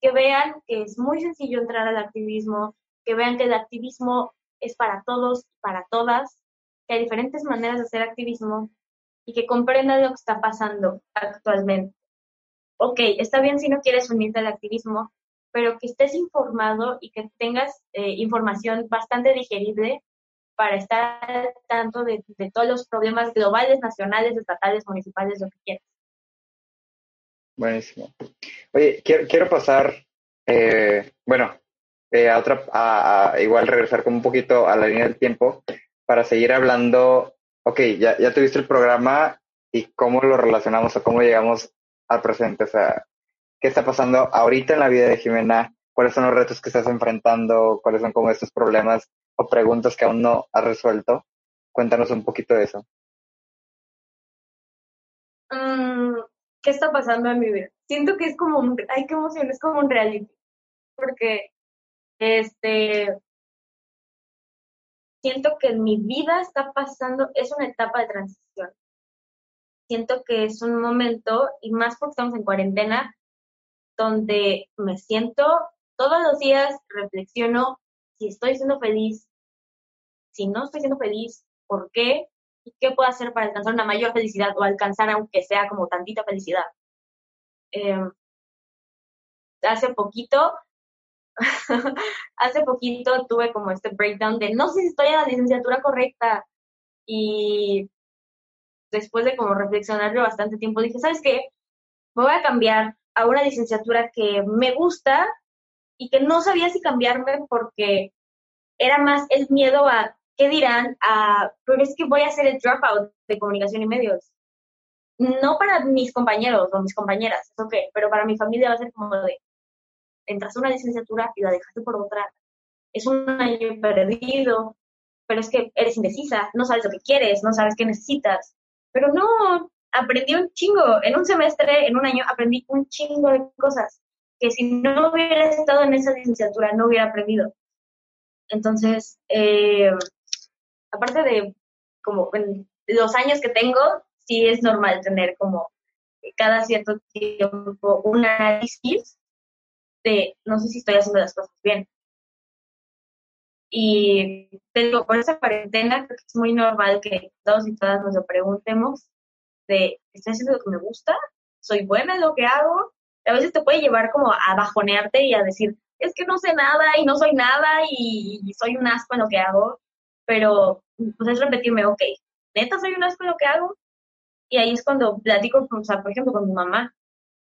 Que vean que es muy sencillo entrar al activismo, que vean que el activismo es para todos, para todas, que hay diferentes maneras de hacer activismo y que comprendan lo que está pasando actualmente. Ok, está bien si no quieres unirte al activismo, pero que estés informado y que tengas eh, información bastante digerible para estar al tanto de, todos los problemas globales, nacionales, estatales, municipales, lo que quieras. Buenísimo. Oye, quiero, quiero pasar, eh, bueno, eh, a otra, a, igual regresar como un poquito a la línea del tiempo para seguir hablando. Ok, ya, ya tuviste el programa y cómo lo relacionamos o cómo llegamos al presente. O sea, ¿qué está pasando ahorita en la vida de Jimena? ¿Cuáles son los retos que estás enfrentando? ¿Cuáles son como estos problemas o preguntas que aún no has resuelto? Cuéntanos un poquito de eso. ¿Qué está pasando en mi vida? Siento que es como un, ay, qué emoción, es como un reality, porque, este, siento que mi vida está pasando, es una etapa de transición. Siento que es un momento, y más porque estamos en cuarentena, donde me siento todos los días, reflexiono si estoy siendo feliz, si no estoy siendo feliz, por qué, qué puedo hacer para alcanzar una mayor felicidad o alcanzar aunque sea como tantita felicidad. Em, hace poquito, <laughs> hace poquito tuve como este breakdown de no sé si estoy en la licenciatura correcta y después de como reflexionarlo bastante tiempo dije, ¿sabes qué? Me voy a cambiar a una licenciatura que me gusta y que no sabía si cambiarme porque era más el miedo a ¿qué dirán? Ah, pero es que voy a hacer el dropout de comunicación y medios. No para mis compañeros o mis compañeras, es ok, pero para mi familia va a ser como de, entras a una licenciatura y la dejaste por otra. Es un año perdido, pero es que eres indecisa, no sabes lo que quieres, no sabes qué necesitas. Pero no, aprendí un chingo. En un semestre, en un año, aprendí un chingo de cosas que si no hubiera estado en esa licenciatura no hubiera aprendido. Entonces, eh, aparte de como los años que tengo, sí es normal tener como cada cierto tiempo un análisis de no sé si estoy haciendo las cosas bien. Y te digo, por esa cuarentena creo que es muy normal que todos y todas nos lo preguntemos de, ¿estoy haciendo lo que me gusta? ¿Soy buena en lo que hago? A veces te puede llevar como a bajonearte y a decir, es que no sé nada y no soy nada y, soy un asco en lo que hago, pero pues es repetirme, ok, neta soy un asco en lo que hago. Y ahí es cuando platico, o sea, por ejemplo, con mi mamá,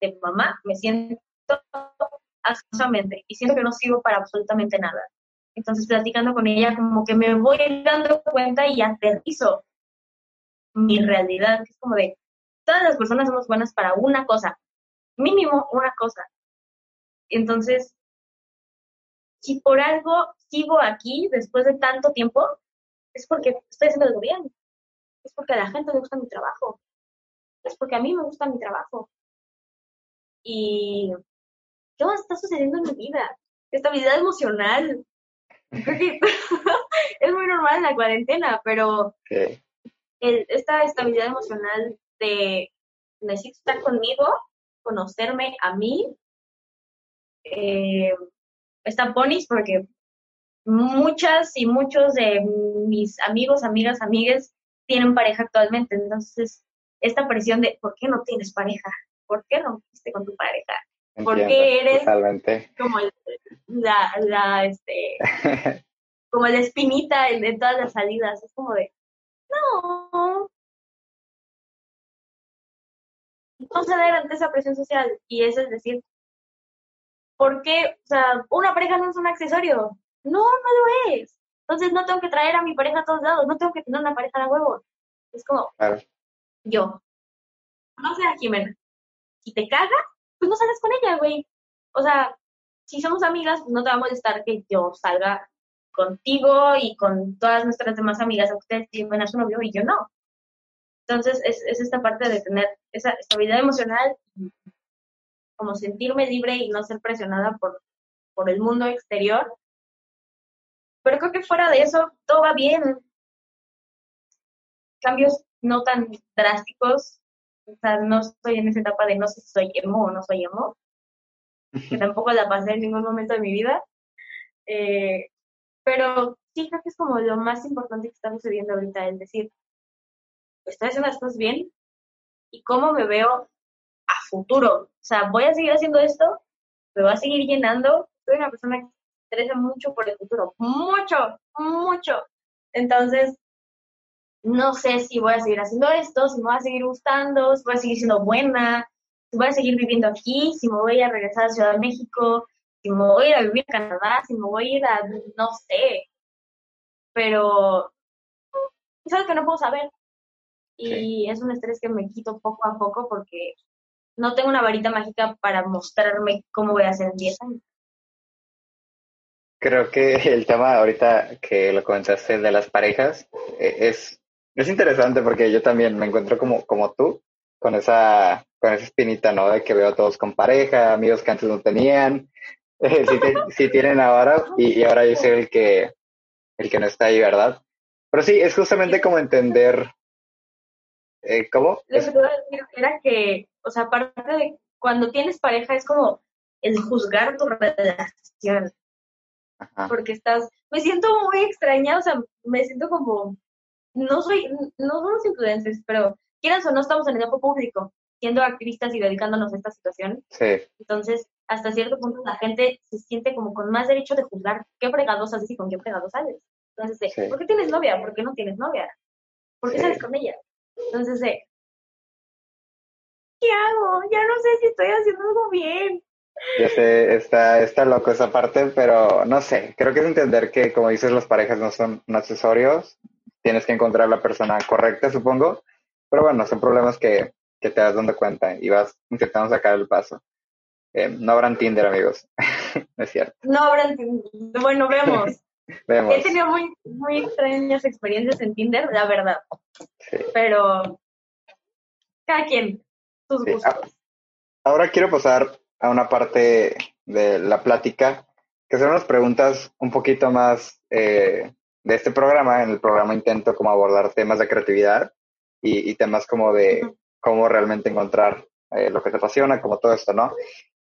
de mi mamá, me siento asquerosamente y siento que no sirvo para absolutamente nada. Entonces, platicando con ella, como que me voy dando cuenta y aterrizo mi realidad, es como de, todas las personas somos buenas para una cosa, mínimo una cosa. Entonces, si por algo sigo aquí después de tanto tiempo, es porque estoy haciendo algo bien. Es porque a la gente le gusta mi trabajo. Es porque a mí me gusta mi trabajo. Y ¿qué más está sucediendo en mi vida? Estabilidad emocional. <laughs> es muy normal en la cuarentena, pero esta estabilidad emocional de necesito estar conmigo, conocerme a mí, eh, está ponis porque muchas y muchos de mis amigos, amigas, amigues tienen pareja actualmente. Entonces, esta presión de ¿por qué no tienes pareja? ¿Por qué no fuiste con tu pareja? ¿Por qué eres como la, la, este, <laughs> como la espinita de todas las salidas? Es como de, no. No ceder ante esa presión social. Y eso es decir, ¿por qué? O sea, una pareja no es un accesorio. No, no lo es. Entonces no tengo que traer a mi pareja a todos lados, no tengo que tener una pareja de huevo. Es como, yo. No sé, Jimena. Si te caga, pues no salgas con ella, güey. O sea, si somos amigas, pues no te va a molestar que yo salga contigo y con todas nuestras demás amigas, a ustedes lleven a su novio y yo no. Entonces, es, es esta parte de tener esa estabilidad emocional como sentirme libre y no ser presionada por, por el mundo exterior. Pero creo que fuera de eso, todo va bien. Cambios no tan drásticos. O sea, no estoy en esa etapa de no sé si soy emo o no soy emo, <laughs> que tampoco la pasé en ningún momento de mi vida. Eh, pero sí creo que es como lo más importante que está sucediendo ahorita, es decir, estoy haciendo las cosas bien y cómo me veo a futuro. O sea, voy a seguir haciendo esto, me voy a seguir llenando. Soy una persona que interesa mucho por el futuro, mucho, mucho. Entonces, no sé si voy a seguir haciendo esto, si me voy a seguir gustando, si voy a seguir siendo buena, si voy a seguir viviendo aquí, si me voy a regresar a Ciudad de México, si me voy a ir a vivir a Canadá, si me voy a ir a, no sé, pero es algo que no puedo saber. Y es un estrés que me quito poco a poco porque no tengo una varita mágica para mostrarme cómo voy a hacer en 10 años. Creo que el tema ahorita que lo comentaste de las parejas e, es, es interesante porque yo también me encuentro como, como tú, con esa, con esa espinita, ¿no? De que veo a todos con pareja, amigos que antes no tenían, <laughs> sí, tienen ahora y, ahora yo soy el que, el que no está ahí, ¿verdad? Pero sí, es justamente como entender, eh, ¿cómo? Lo que decir era que, o sea, aparte de cuando tienes pareja es como el juzgar tu relación. Porque estás, me siento muy extraña, o sea, me siento como, no soy, no somos influencers, pero quieras o no estamos en el campo público siendo activistas y dedicándonos a esta situación. Sí. Entonces, hasta cierto punto la gente se siente como con más derecho de juzgar qué fregados haces y con qué fregados sales. Entonces, ¿por qué tienes novia? ¿Por qué no tienes novia? ¿Por qué sales con ella? Entonces, ¿qué hago? Ya no sé si estoy haciendo algo bien. Ya sé, está, está loco esa parte, pero no sé, creo que es entender que, como dices, las parejas no son accesorios, tienes que encontrar la persona correcta, supongo, pero bueno, son problemas que que te das dando cuenta y vas intentando sacar el paso. Eh, no habrán Tinder, amigos. <laughs> es cierto. No habrán Tinder. Bueno, vemos. <laughs> vemos. He tenido muy, muy extrañas experiencias en Tinder, la verdad. Pero cada quien, sus gustos. Ahora quiero pasar a una parte de la plática, que son unas preguntas un poquito más eh, de este programa. En el programa intento como abordar temas de creatividad y, temas como de cómo realmente encontrar eh, lo que te apasiona, como todo esto, ¿no?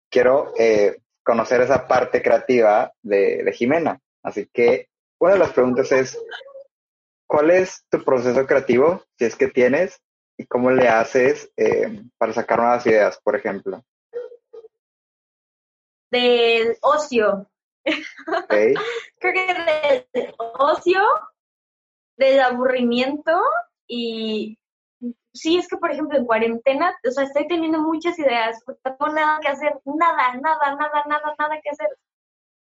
Quiero eh, conocer esa parte creativa de, Jimena. Así que una de las preguntas es, ¿cuál es tu proceso creativo, si es que tienes, y cómo le haces eh, para sacar nuevas ideas, por ejemplo? Del ocio. <laughs> Creo que del ocio, del aburrimiento y sí, es que por ejemplo en cuarentena, o sea, estoy teniendo muchas ideas, no tengo nada que hacer, nada, nada, nada, nada, nada que hacer.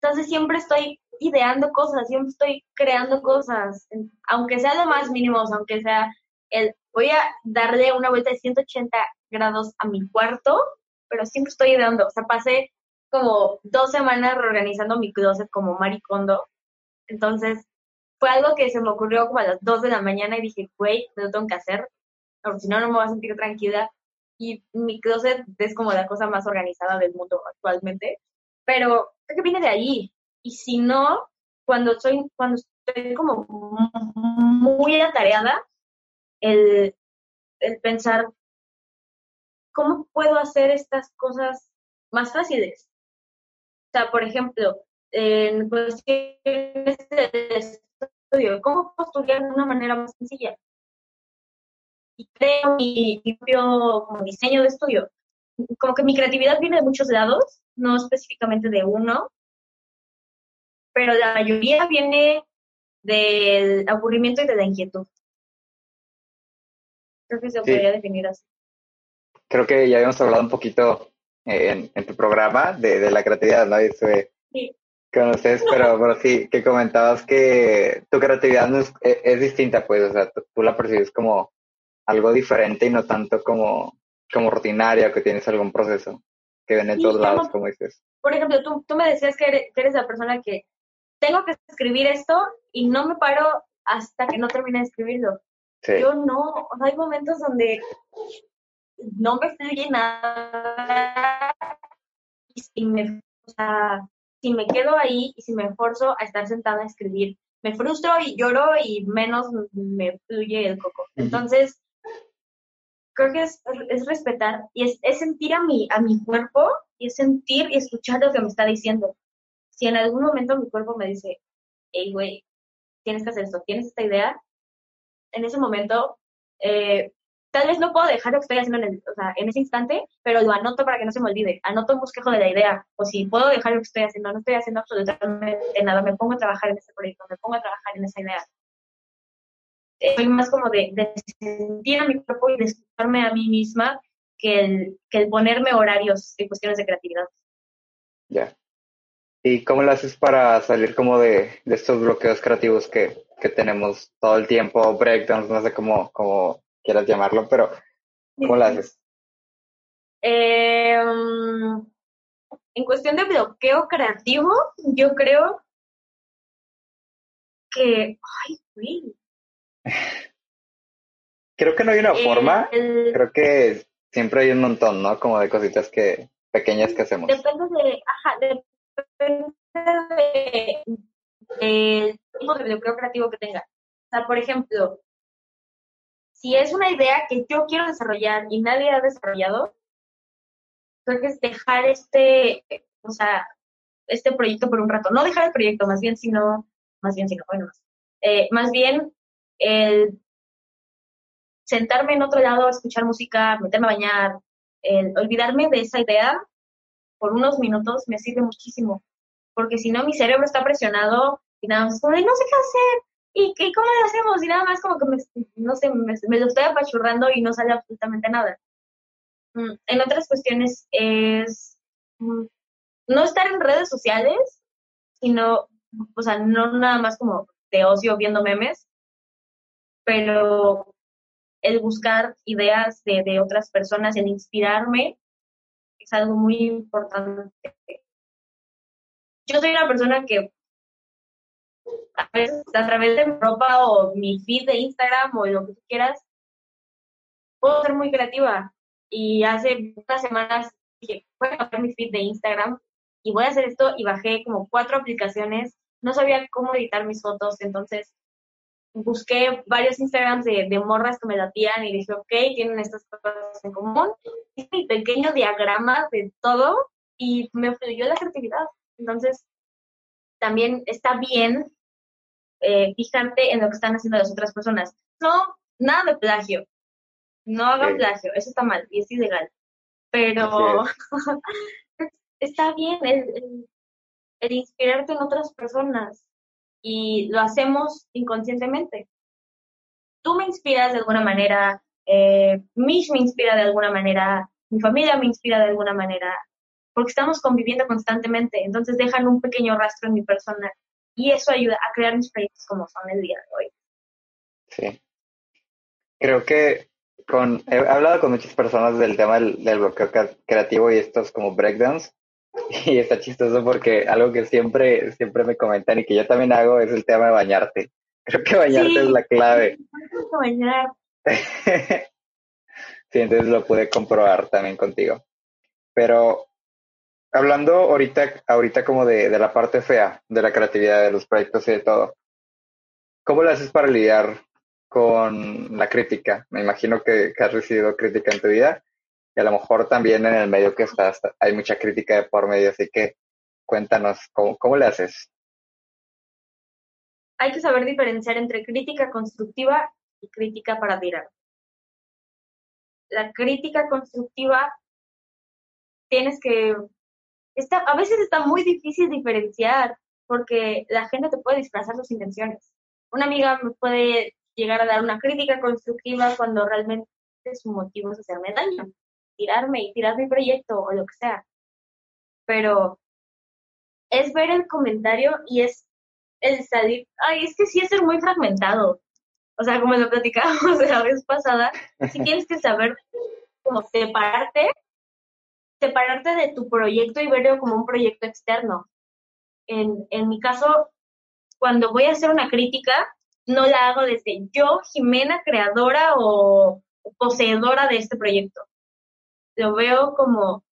Entonces siempre estoy ideando cosas, siempre estoy creando cosas, aunque sea lo más mínimo, aunque sea el, voy a darle una vuelta de 180 grados a mi cuarto, pero siempre estoy ideando, o sea, pasé como dos semanas reorganizando mi closet como maricondo, entonces fue algo que se me ocurrió como a las 2 de la mañana y dije, güey, lo tengo que hacer, porque si no, no me voy a sentir tranquila. Y mi closet es como la cosa más organizada del mundo actualmente, pero creo que viene de ahí. Y si no, cuando soy, cuando estoy como muy atareada, el, el pensar, ¿cómo puedo hacer estas cosas más fáciles? O sea, por ejemplo, en cuestiones de estudio, ¿cómo puedo estudiar de una manera más sencilla? y creo mi, propio diseño de estudio. Como que mi creatividad viene de muchos lados, no específicamente de uno, pero la mayoría viene del aburrimiento y de la inquietud. Creo que se podría definir así. Creo que ya habíamos hablado un poquito en, tu programa de, la creatividad, ¿no? Y sí. conoces, pero, pero sí, que comentabas que tu creatividad es, distinta, pues, o sea, tú la percibes como algo diferente y no tanto como, como rutinaria, que tienes algún proceso que ven en todos lados, como dices. Por ejemplo, tú, tú me decías que eres, la persona que tengo que escribir esto y no me paro hasta que no termine de escribirlo. Yo no, hay momentos donde no me fluye nada y si me, o sea, si me quedo ahí y si me esfuerzo a estar sentada a escribir, me frustro y lloro y menos me fluye el coco. Entonces, creo que es, es respetar y es, es, sentir a mi, a mi cuerpo y es sentir y escuchar lo que me está diciendo. Si en algún momento mi cuerpo me dice, hey, güey, tienes que hacer esto, tienes esta idea, en ese momento, eh, tal vez no puedo dejar lo que estoy haciendo en, ese instante, pero lo anoto para que no se me olvide. Anoto un bosquejo de la idea. O si puedo dejar lo que estoy haciendo, no estoy haciendo absolutamente nada, me pongo a trabajar en ese proyecto, me pongo a trabajar en esa idea soy más como de, sentir a mi cuerpo y de escucharme a mí misma que el, que ponerme horarios en cuestiones de creatividad. Ya. ¿Y cómo lo haces para salir como de, de estos bloqueos creativos que, que, tenemos todo el tiempo, breakdowns, no sé cómo, cómo quieras llamarlo, pero ¿cómo lo haces? Em, en cuestión de bloqueo creativo, yo creo que, ay, güey, Creo que no hay una forma, creo que siempre hay un montón, ¿no? Como de cositas que pequeñas que hacemos. Depende de, ajá, depende de, del tipo de bloqueo creativo que tenga. O sea, por ejemplo, si es una idea que yo quiero desarrollar y nadie ha desarrollado, creo que es dejar este, o sea, este proyecto por un rato. No dejar el proyecto, más bien, sino, más bien, sino, bueno, más, eh, más bien el sentarme en otro lado escuchar música, meterme a bañar, el olvidarme de esa idea por unos minutos me sirve muchísimo, porque si no mi cerebro está presionado y nada más no sé qué hacer, ¿y, qué cómo lo hacemos? Y nada más como que me, no sé, me, lo estoy apachurrando y no sale absolutamente nada. Mm, en otras cuestiones es mm, no estar en redes sociales, sino, o sea, no nada más como de ocio viendo memes, pero el buscar ideas de, otras personas, el inspirarme, es algo muy importante. Yo soy una persona que a veces a través de mi ropa o mi feed de Instagram o lo que tú quieras, puedo ser muy creativa. Y hace unas semanas dije, voy a cambiar mi feed de Instagram y voy a hacer esto y bajé como cuatro aplicaciones. No sabía cómo editar mis fotos, entonces busqué varios Instagrams de, de, morras que me latían y dije, ok, tienen estas cosas en común. Hice mi pequeño diagrama de todo y me fluyó la creatividad. Entonces, también está bien eh, fijarte en lo que están haciendo las otras personas. No, nada de plagio. No hagan plagio, eso está mal y es ilegal. Pero <laughs> está bien el, inspirarte en otras personas y lo hacemos inconscientemente. Tú me inspiras de alguna manera, eh, Mish me inspira de alguna manera, mi familia me inspira de alguna manera, porque estamos conviviendo constantemente, entonces dejan un pequeño rastro en mi persona y eso ayuda a crear mis proyectos como son el día de hoy. Sí. Creo que con, he hablado con muchas personas del tema del, del bloqueo creativo y estos como breakdowns <laughs> y está chistoso porque algo que siempre, siempre me comentan y que yo también hago es el tema de bañarte. Creo que bañarte es la clave. Bañar. <laughs> sí, entonces lo pude comprobar también contigo. Pero hablando ahorita, ahorita como de, de la parte fea de la creatividad, de los proyectos y de todo, ¿cómo lo haces para lidiar con la crítica? Me imagino que, que has recibido crítica en tu vida y a lo mejor también en el medio que estás hay mucha crítica de por medio, así que cuéntanos, ¿cómo, cómo le haces? Hay que saber diferenciar entre crítica constructiva y crítica para tirar. La crítica constructiva tienes que... Está, a veces está muy difícil diferenciar porque la gente te puede disfrazar sus intenciones. Una amiga me puede llegar a dar una crítica constructiva cuando realmente su motivo es hacerme daño tirarme y tirar mi proyecto o lo que sea. Pero es ver el comentario y es el salir, ay, es que sí es ser muy fragmentado. O sea, como lo platicábamos <laughs> la vez pasada, si tienes que saber cómo separarte, separarte de tu proyecto y verlo como un proyecto externo. En, en mi caso, cuando voy a hacer una crítica, no la hago desde yo, Jimena, creadora o poseedora de este proyecto lo veo como,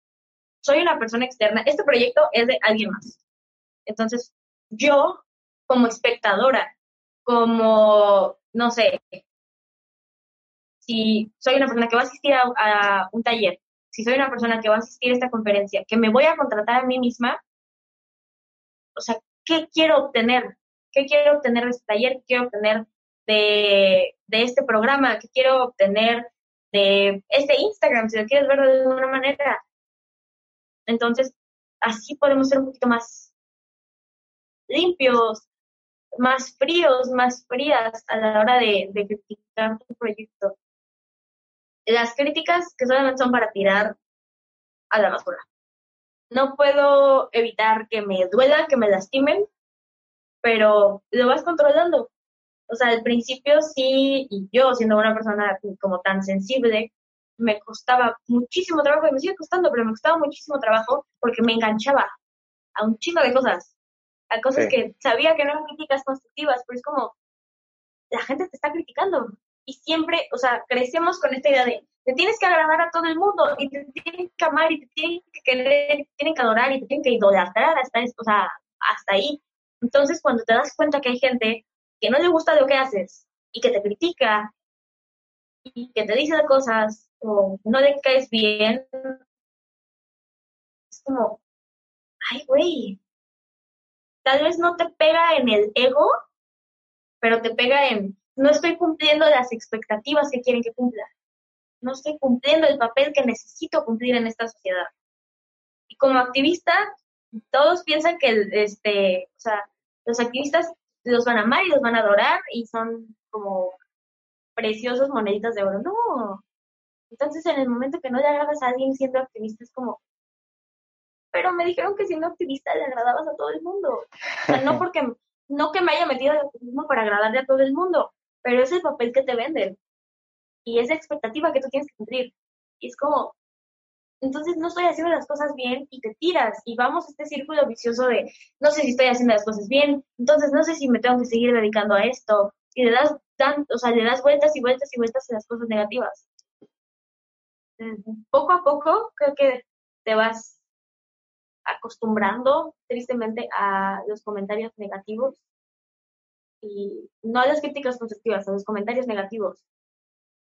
soy una persona externa, este proyecto es de alguien más. Entonces, yo como espectadora, como, no sé, si soy una persona que va a asistir a, un taller, si soy una persona que va a asistir a esta conferencia, que me voy a contratar a mí misma, o sea, ¿qué quiero obtener? ¿Qué quiero obtener de este taller? ¿Qué quiero obtener de, de este programa? ¿Qué quiero obtener de este Instagram, si lo quieres ver de alguna manera. Entonces, así podemos ser un poquito más limpios, más fríos, más frías a la hora de, de criticar tu proyecto. Las críticas que solamente son para tirar a la basura. No puedo evitar que me duela, que me lastimen, pero lo vas controlando o sea, al principio sí, y yo siendo una persona como tan sensible, me costaba muchísimo trabajo, y me sigue costando, pero me costaba muchísimo trabajo porque me enganchaba a un chingo de cosas, a cosas que sabía que no eran críticas constructivas, pero es como, la gente te está criticando. Y siempre, o sea, crecemos con esta idea de, te tienes que agradar a todo el mundo, y te tienen que amar, y te tienen que querer, y te tienen que adorar, y te tienen que idolatrar hasta, o sea, hasta ahí. Entonces, cuando te das cuenta que hay gente que no le gusta lo que haces y que te critica y que te dice cosas o no le caes bien, es como, ay, güey, tal vez no te pega en el ego, pero te pega en, no estoy cumpliendo las expectativas que quieren que cumpla, no estoy cumpliendo el papel que necesito cumplir en esta sociedad. Y como activista, todos piensan que, este, o sea, los activistas los van a amar y los van a adorar y son como preciosos moneditas de oro. No. Entonces, en el momento que no le agradas a alguien siendo activista, es como, pero me dijeron que siendo activista le agradabas a todo el mundo. O sea, no <laughs> porque, no que me haya metido al activismo para agradarle a todo el mundo, pero es el papel que te venden. Y es la expectativa que tú tienes que cumplir. Y es como, entonces no estoy haciendo las cosas bien y te tiras y vamos a este círculo vicioso de no sé si estoy haciendo las cosas bien, entonces no sé si me tengo que seguir dedicando a esto y le das, o sea, le das vueltas y vueltas y vueltas a las cosas negativas. Poco a poco creo que te vas acostumbrando tristemente a los comentarios negativos y no a las críticas constructivas, a los comentarios negativos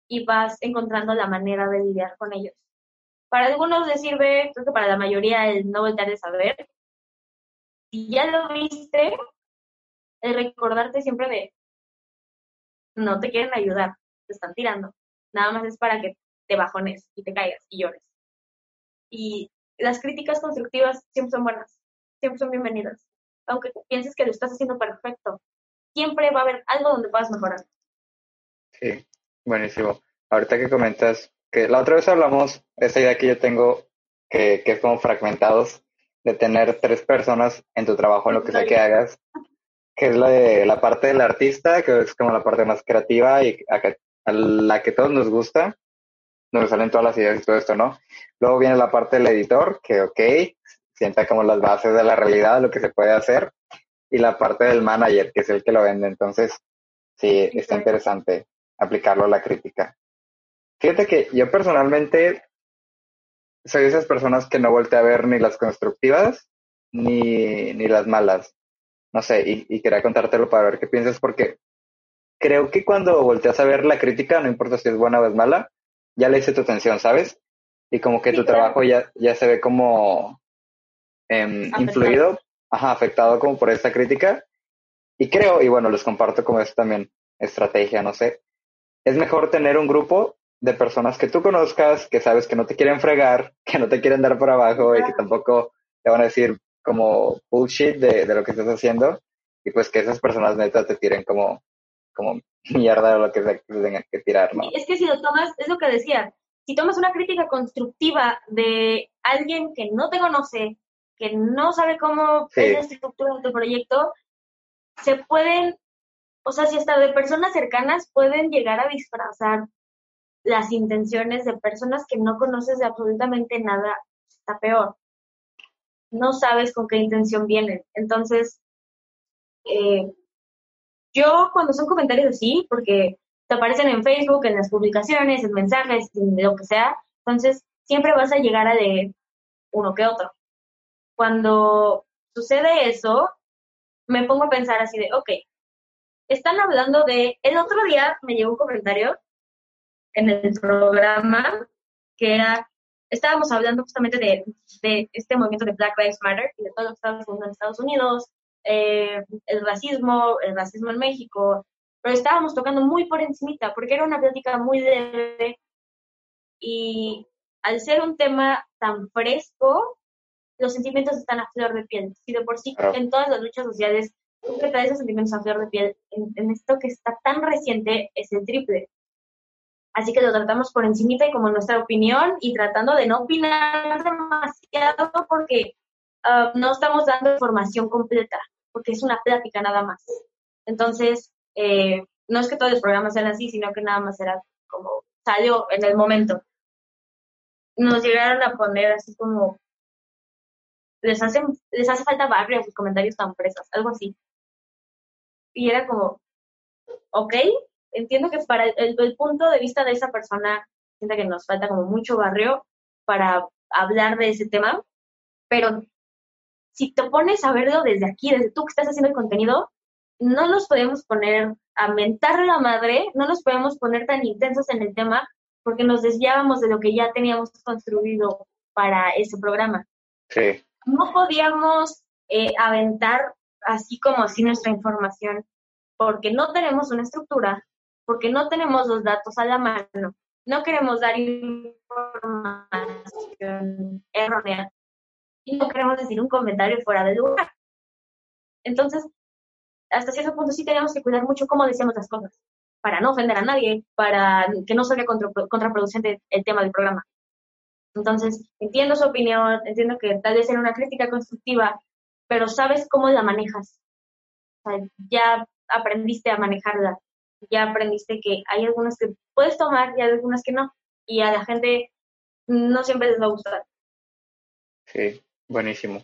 y vas encontrando la manera de lidiar con ellos. Para algunos les sirve, creo que para la mayoría, el no volver de saber. Si ya lo viste, el recordarte siempre de, no te quieren ayudar, te están tirando. Nada más es para que te bajones y te caigas y llores. Y las críticas constructivas siempre son buenas, siempre son bienvenidas. Aunque pienses que lo estás haciendo perfecto, siempre va a haber algo donde puedas mejorar. Sí, buenísimo. Ahorita que comentas que la otra vez hablamos, esa idea que yo tengo, que, que es como fragmentados, de tener tres personas en tu trabajo, en lo que sea que hagas, que es la de la parte del artista, que es como la parte más creativa y a, la que todos nos gusta, donde salen todas las ideas y todo esto, ¿no? Luego viene la parte del editor, que ok, sienta como las bases de la realidad, lo que se puede hacer, y la parte del manager, que es el que lo vende. Entonces, sí, está interesante aplicarlo a la crítica. Fíjate que yo personalmente soy de esas personas que no voltea a ver ni las constructivas ni, ni las malas. No sé, y, y, quería contártelo para ver qué piensas, porque creo que cuando volteas a ver la crítica, no importa si es buena o es mala, ya le hice tu atención, ¿sabes? Y como que tu trabajo ya, ya se ve como eh, influido, ajá, afectado como por esta crítica. Y creo, y bueno, les comparto como es también estrategia, no sé, es mejor tener un grupo de personas que tú conozcas, que sabes que no te quieren fregar, <laughs> que no te quieren dar por abajo y que tampoco te van a decir como bullshit de, de lo que estás haciendo y pues que esas personas neta te tiren como, como <laughs> mierda o lo que sea que tengan que tirar, ¿no? Es que si lo tomas, es lo que decía, si tomas una crítica constructiva de alguien que no te conoce, que no sabe cómo es la estructura de tu proyecto, se pueden, o sea, si hasta de personas cercanas pueden llegar a disfrazar las intenciones de personas que no conoces de absolutamente nada, está peor. No sabes con qué intención vienen. Entonces, eh, yo cuando son comentarios así, porque te aparecen en Facebook, en las publicaciones, en mensajes, en lo que sea, entonces siempre vas a llegar a leer uno que otro. Cuando sucede eso, me pongo a pensar así de, ok, están hablando de, el otro día me llegó un comentario en el programa que era, estábamos hablando justamente de, de este movimiento de Black Lives Matter y de todo lo que está pasando en Estados Unidos, eh, el racismo, el racismo en México, pero estábamos tocando muy por encimita porque era una plática muy leve y al ser un tema tan fresco, los sentimientos están a flor de piel. Si de por sí en todas las luchas sociales tú traes esos sentimientos a flor de piel, en, esto que está tan reciente es el triple. Así que lo tratamos por encimita y como nuestra opinión y tratando de no opinar demasiado porque ah, no estamos dando información completa, porque es una plática nada más. Entonces, eh, no es que todos los programas sean así, sino que nada más era como salió en el momento. Nos llegaron a poner así como les hacen, les hace falta barrio sus comentarios tan presas, algo así. Y era como, ok, entiendo que para el, punto de vista de esa persona, sienta que nos falta como mucho barrio para hablar de ese tema, pero si te pones a verlo desde aquí, desde tú que estás haciendo el contenido, no nos podemos poner a mentar la madre, no nos podemos poner tan intensos en el tema porque nos desviábamos de lo que ya teníamos construido para ese programa. Sí. No podíamos eh, aventar así como así nuestra información porque no tenemos una estructura, porque no tenemos los datos a la mano, no queremos dar información errónea y no queremos decir un comentario fuera de lugar. Entonces, hasta cierto punto sí tenemos que cuidar mucho cómo decimos las cosas, para no ofender a nadie, para que no salga contraproducente el tema del programa. Entonces, entiendo su opinión, entiendo que tal vez sea una crítica constructiva, pero sabes cómo la manejas. O sea, ya aprendiste a manejarla ya aprendiste que hay algunas que puedes tomar y hay algunas que no. Y a la gente no siempre les va a gustar. Sí, buenísimo.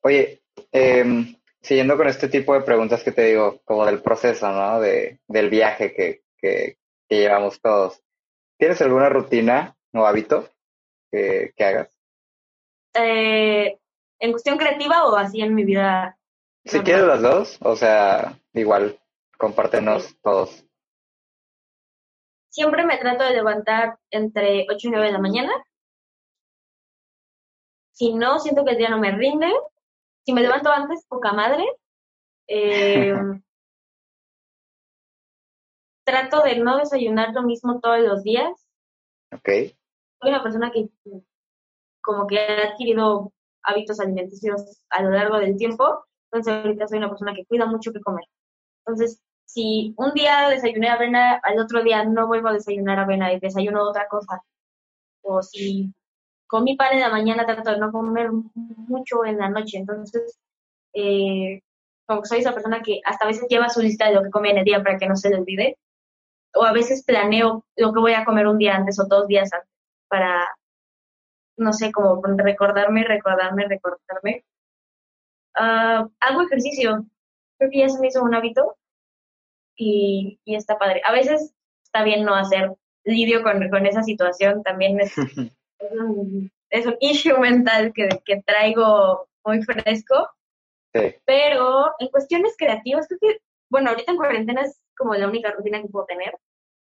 Oye, eh, siguiendo con este tipo de preguntas que te digo, como del proceso, ¿no? De, del viaje que, que, llevamos todos. ¿Tienes alguna rutina o hábito que, que hagas? Eh, ¿En cuestión creativa o así en mi vida? Si quieres las dos, o sea, igual, compártenos todos. Siempre me trato de levantar entre 8 y 9 de la mañana. Si no, siento que el día no me rinde. Si me levanto antes, poca madre. Eh, <laughs> trato de no desayunar lo mismo todos los días. Ok. Soy una persona que como que ha adquirido hábitos alimenticios a lo largo del tiempo, entonces ahorita soy una persona que cuida mucho que comer. Entonces, si un día desayuné avena, al otro día no vuelvo a desayunar avena y desayuno otra cosa. O si comí pan en la mañana, trato de no comer mucho en la noche. Entonces, eh, como soy esa persona que hasta a veces lleva su lista de lo que come en el día para que no se le olvide. O a veces planeo lo que voy a comer un día antes o dos días antes para, no sé, como recordarme, recordarme, recordarme. Uh, hago ejercicio. Creo que ya se me hizo un hábito y, y está padre. A veces está bien no hacer, lidio con, con esa situación, también es, es, <laughs> un, <laughs> es un issue mental que, que traigo muy fresco. Sí. Pero en cuestiones creativas, creo que, bueno, ahorita en cuarentena es como la única rutina que puedo tener.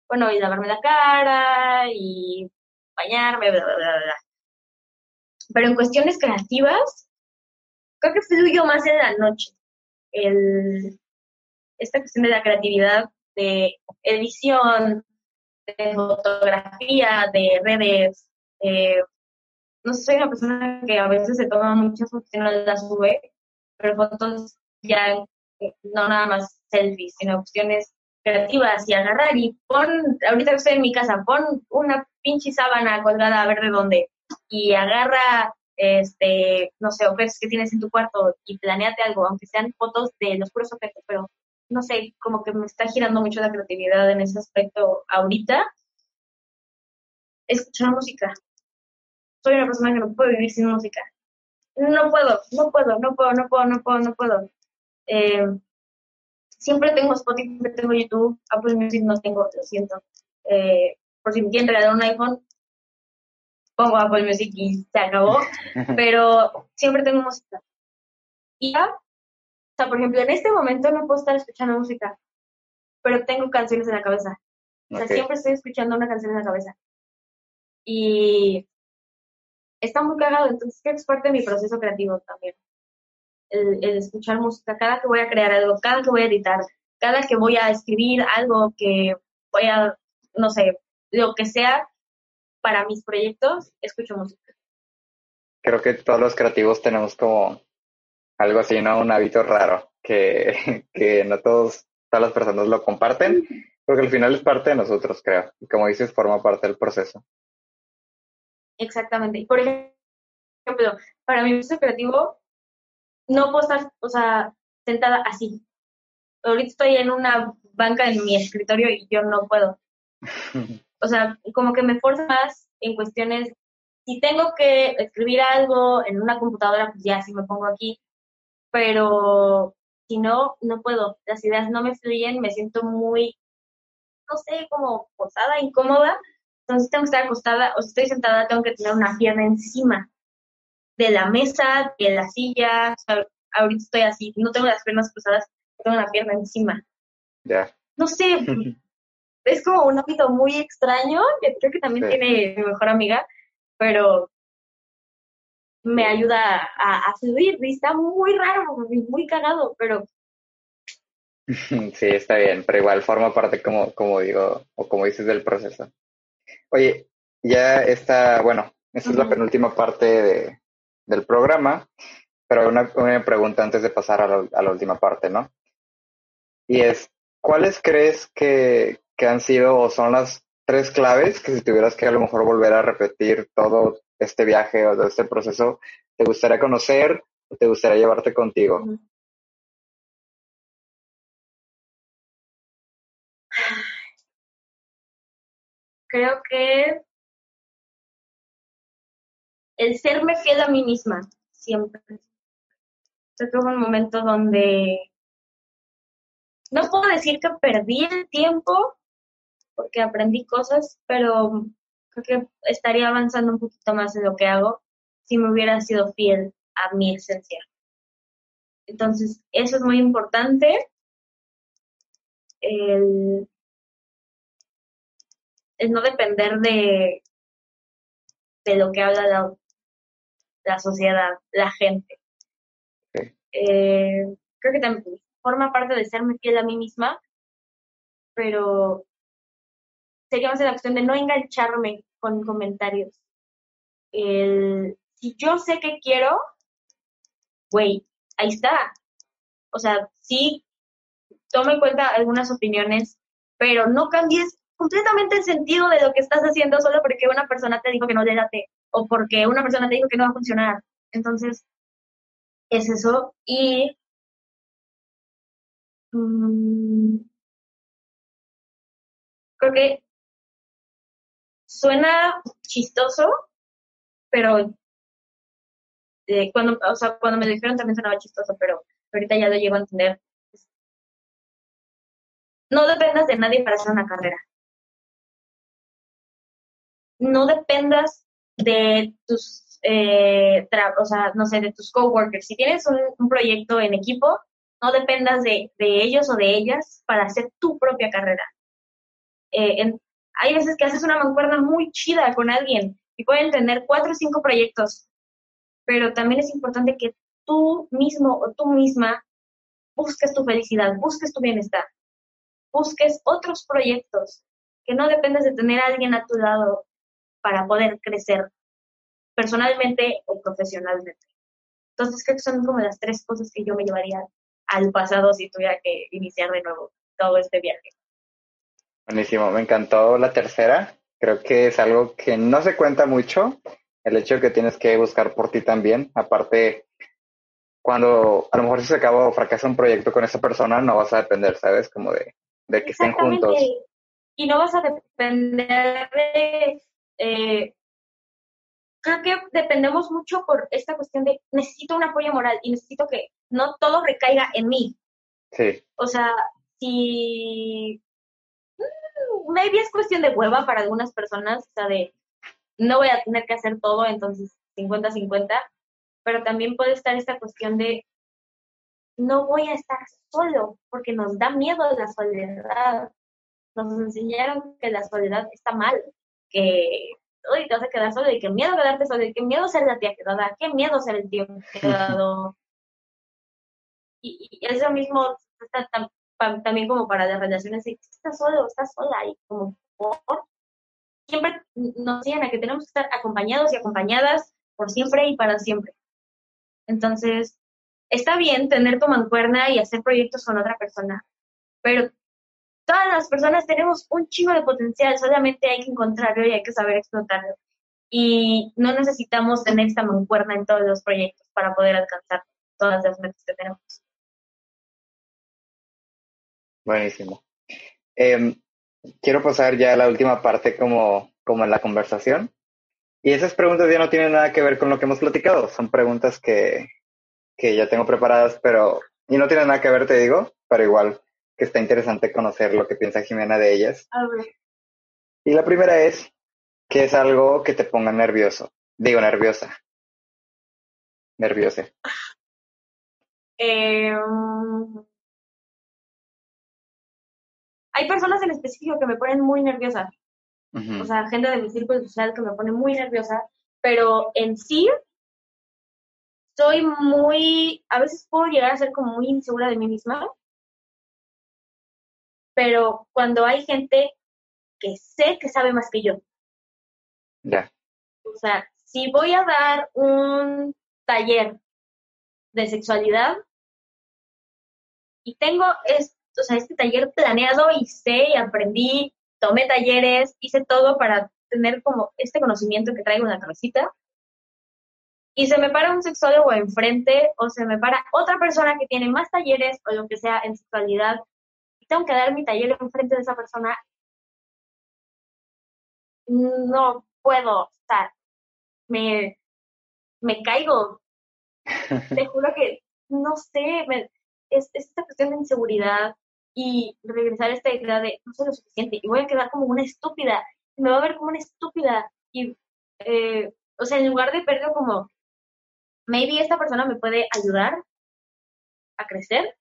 Bueno, y lavarme la cara y bañarme, bla, bla, bla, bla. Pero en cuestiones creativas, creo que fluyo más en la noche. El, esta cuestión de la creatividad, de edición, de fotografía, de redes. No soy una persona que a veces se toma muchas fotos y no las sube, pero fotos ya no nada más selfies, sino cuestiones creativas y agarrar y pon, ahorita que estoy en mi casa, pon una pinche sábana colgada a ver de dónde y agarra este, no sé, objetos que tienes en tu cuarto y planeate algo, aunque sean fotos de los puros objetos, pero no sé, como que me está girando mucho la creatividad en ese aspecto ahorita. Escuchar música. Soy una persona que no puede vivir sin música. No puedo, no puedo, no puedo, no puedo, no puedo, no puedo. Eh, siempre tengo Spotify, siempre tengo YouTube, Apple Music no tengo, lo siento. Eh, por si me quieren regalar un iPhone, pongo Apple Music y se acabó. <laughs> Pero siempre tengo música. Y ya, o sea, por ejemplo, en este momento no puedo estar escuchando música, pero tengo canciones en la cabeza. O sea, siempre estoy escuchando una canción en la cabeza. Y está muy cagado, entonces es parte de mi proceso creativo también. El, el escuchar música, cada que voy a crear algo, cada que voy a editar, cada que voy a escribir algo, que voy a, no sé, lo que sea para mis proyectos, escucho música. Creo que todos los creativos tenemos como algo así, ¿no? Un hábito raro, que, <laughs> que no todos, todas las personas lo comparten, porque al final es parte de nosotros, creo. Y como dices, forma parte del proceso. Exactamente. Y por ejemplo, para mi proceso creativo, no puedo estar, o sea, sentada así. Ahorita estoy en una banca en mi escritorio y yo no puedo. O sea, como que me forza más en cuestiones, si tengo que escribir algo en una computadora, pues ya sí me pongo aquí, pero si no, no puedo. Las ideas no me fluyen, me siento muy, no sé, como forzada, incómoda. Entonces tengo que estar acostada, o si estoy sentada, tengo que tener una pierna encima de la mesa, de la silla. O sea, ahorita estoy así, no tengo las piernas cruzadas, tengo una pierna encima. Ya. No sé, <laughs> es como un hábito muy extraño, que creo que también Sí. tiene mi mejor amiga, pero me ayuda a, a fluir y está muy raro, muy cagado, pero <laughs> Sí, está bien, pero igual forma parte, como, como digo, o como dices, del proceso. Oye, ya está, bueno, esta es la penúltima parte de, del programa, pero una, una pregunta antes de pasar a la, a la última parte, ¿no? Y es, ¿cuáles crees que, que han sido o son las tres claves que si tuvieras que a lo mejor volver a repetir todo este viaje o todo este proceso, te gustaría conocer o te gustaría llevarte contigo? creo que el serme fiel a mí misma, siempre. Creo que hubo un momento donde no puedo decir que perdí el tiempo, porque aprendí cosas, pero creo que estaría avanzando un poquito más en lo que hago si me hubiera sido fiel a mi esencia. Entonces, eso es muy importante. El, el no depender de, de lo que habla la, la sociedad, la gente. Eh, creo que también forma parte de serme fiel a mí misma, pero sería más la cuestión de no engancharme con comentarios. El, si yo sé que quiero, güey, ahí está. O sea, sí, toma en cuenta algunas opiniones, pero no cambies completamente el sentido de lo que estás haciendo solo porque una persona te dijo que no le date o porque una persona te dijo que no va a funcionar. Entonces, es eso. Y mmm, creo que suena chistoso, pero eh, cuando, o sea, cuando me lo dijeron también sonaba chistoso, pero ahorita ya lo llevo a entender. No dependas de nadie para hacer una carrera. No dependas de tus, eh, o sea, no sé, de tus coworkers. Si tienes un, proyecto en equipo, no dependas de, de, ellos o de ellas para hacer tu propia carrera. Eh, hay veces que haces una mancuerna muy chida con alguien y pueden tener cuatro o cinco proyectos, pero también es importante que tú mismo o tú misma busques tu felicidad, busques tu bienestar, busques otros proyectos, que no dependes de tener a alguien a tu lado para poder crecer personalmente o profesionalmente. Entonces creo que son como las tres cosas que yo me llevaría al pasado si tuviera que iniciar de nuevo todo este viaje. Buenísimo, me encantó la tercera. Creo que es algo que no se cuenta mucho, el hecho de que tienes que buscar por ti también. Aparte, cuando a lo mejor si se acaba o fracasa un proyecto con esa persona, no vas a depender, ¿sabes? Como de, de que estén juntos. Y no vas a depender de... Eh, creo que dependemos mucho por esta cuestión de necesito un apoyo moral y necesito que no todo recaiga en mí. Sí. O sea, si maybe es cuestión de hueva para algunas personas, o sea, de no voy a tener que hacer todo, entonces 50-50, pero también puede estar esta cuestión de no voy a estar solo, porque nos da miedo la soledad. Nos enseñaron que la soledad está mal, que hoy te vas a quedar solo y qué miedo quedarte solo, y qué miedo ser la tía quedada, qué miedo ser el tío quedado. <laughs> y, y eso mismo está tan, también como para las relaciones, estás solo, estás sola y como por siempre nos enseñan a que tenemos que estar acompañados y acompañadas por siempre y para siempre. Entonces, está bien tener tu mancuerna y hacer proyectos con otra persona, pero todas las personas tenemos un chingo de potencial, solamente hay que encontrarlo y hay que saber explotarlo. Y no necesitamos tener esta mancuerna en todos los proyectos para poder alcanzar todas las metas que tenemos. Buenísimo. Em, quiero pasar ya a la última parte como, como en la conversación. Y esas preguntas ya no tienen nada que ver con lo que hemos platicado. Son preguntas que, que ya tengo preparadas, pero... Y no tienen nada que ver, te digo, pero igual que está interesante conocer lo que piensa Jimena de ellas. A ver. Y la primera es, ¿qué es algo que te ponga nervioso? Digo, nerviosa. Nerviosa. Eh, hay personas en específico que me ponen muy nerviosa. O sea, gente de mi círculo social que me pone muy nerviosa, pero en sí soy muy, a veces puedo llegar a ser como muy insegura de mí misma, pero cuando hay gente que sé que sabe más que yo. Ya. O sea, si voy a dar un taller de sexualidad y tengo es, o sea, este taller planeado y sé y aprendí, tomé talleres, hice todo para tener como este conocimiento que traigo en la cabecita. Y se me para un sexólogo enfrente o se me para otra persona que tiene más talleres o lo que sea en sexualidad tengo que dar mi taller enfrente de esa persona. No puedo, o sea, me, me caigo. <laughs> Te juro que, no sé, me, es, esta cuestión de inseguridad y regresar a esta idea de no soy lo suficiente y voy a quedar como una estúpida, me va a ver como una estúpida y, eh, o sea, en lugar de perder como, maybe esta persona me puede ayudar a crecer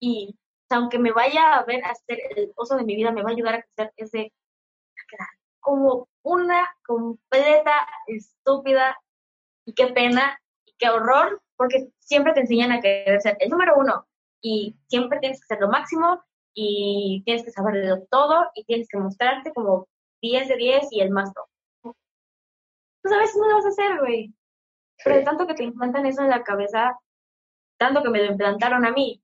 y aunque me vaya a ver a ser el oso de mi vida, me va a ayudar a crecer ese, como una completa estúpida y qué pena y qué horror, porque siempre te enseñan a querer ser el número uno, y siempre tienes que ser lo máximo y tienes que saber de todo y tienes que mostrarte como 10 de 10 y el más top. Pues a veces no lo vas a hacer, güey. Pero de tanto que te implantan eso en la cabeza, tanto que me lo implantaron a mí,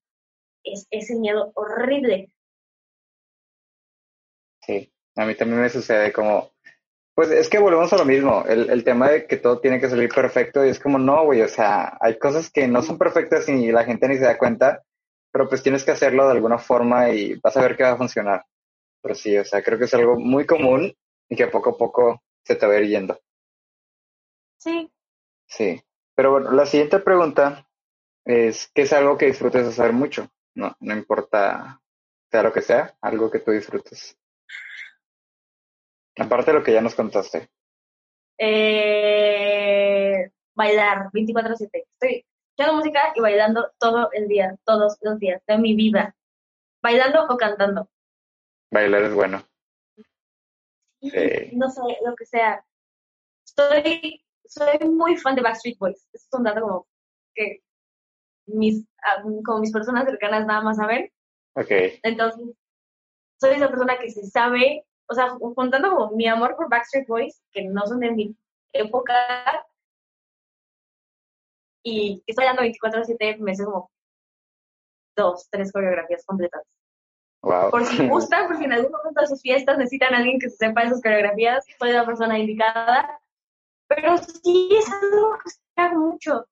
es ese miedo horrible. Sí, a mí también me sucede como, pues es que volvemos a lo mismo, el, el tema de que todo tiene que salir perfecto y es como, no, güey, o sea, hay cosas que no son perfectas y la gente ni se da cuenta, pero pues tienes que hacerlo de alguna forma y vas a ver que va a funcionar. Pero sí, o sea, creo que es algo muy común y que poco a poco se te va a ir yendo. Sí. Sí. Pero bueno, la siguiente pregunta es, ¿qué es algo que disfrutes hacer mucho? No, no importa sea lo que sea, algo que tú disfrutes. Aparte de lo que ya nos contaste. Eh, bailar 24/7. Estoy escuchando música y bailando todo el día, todos los días de mi vida. Bailando o cantando. Bailar es bueno. No sé, lo que sea. Soy, soy muy fan de Backstreet Boys. Es un dato como que mis, como mis personas cercanas nada más saben. Ok. Entonces, soy esa persona que se sabe o sea, juntando como mi amor por Backstreet Boys, que no son de mi época, y que estoy dando 24-7, me sé como dos, tres coreografías completas. Wow. Por si <laughs> gustan, por si en algún momento de sus fiestas necesitan a alguien que se sepa esas coreografías, soy la persona indicada. Pero sí es algo que se mucho.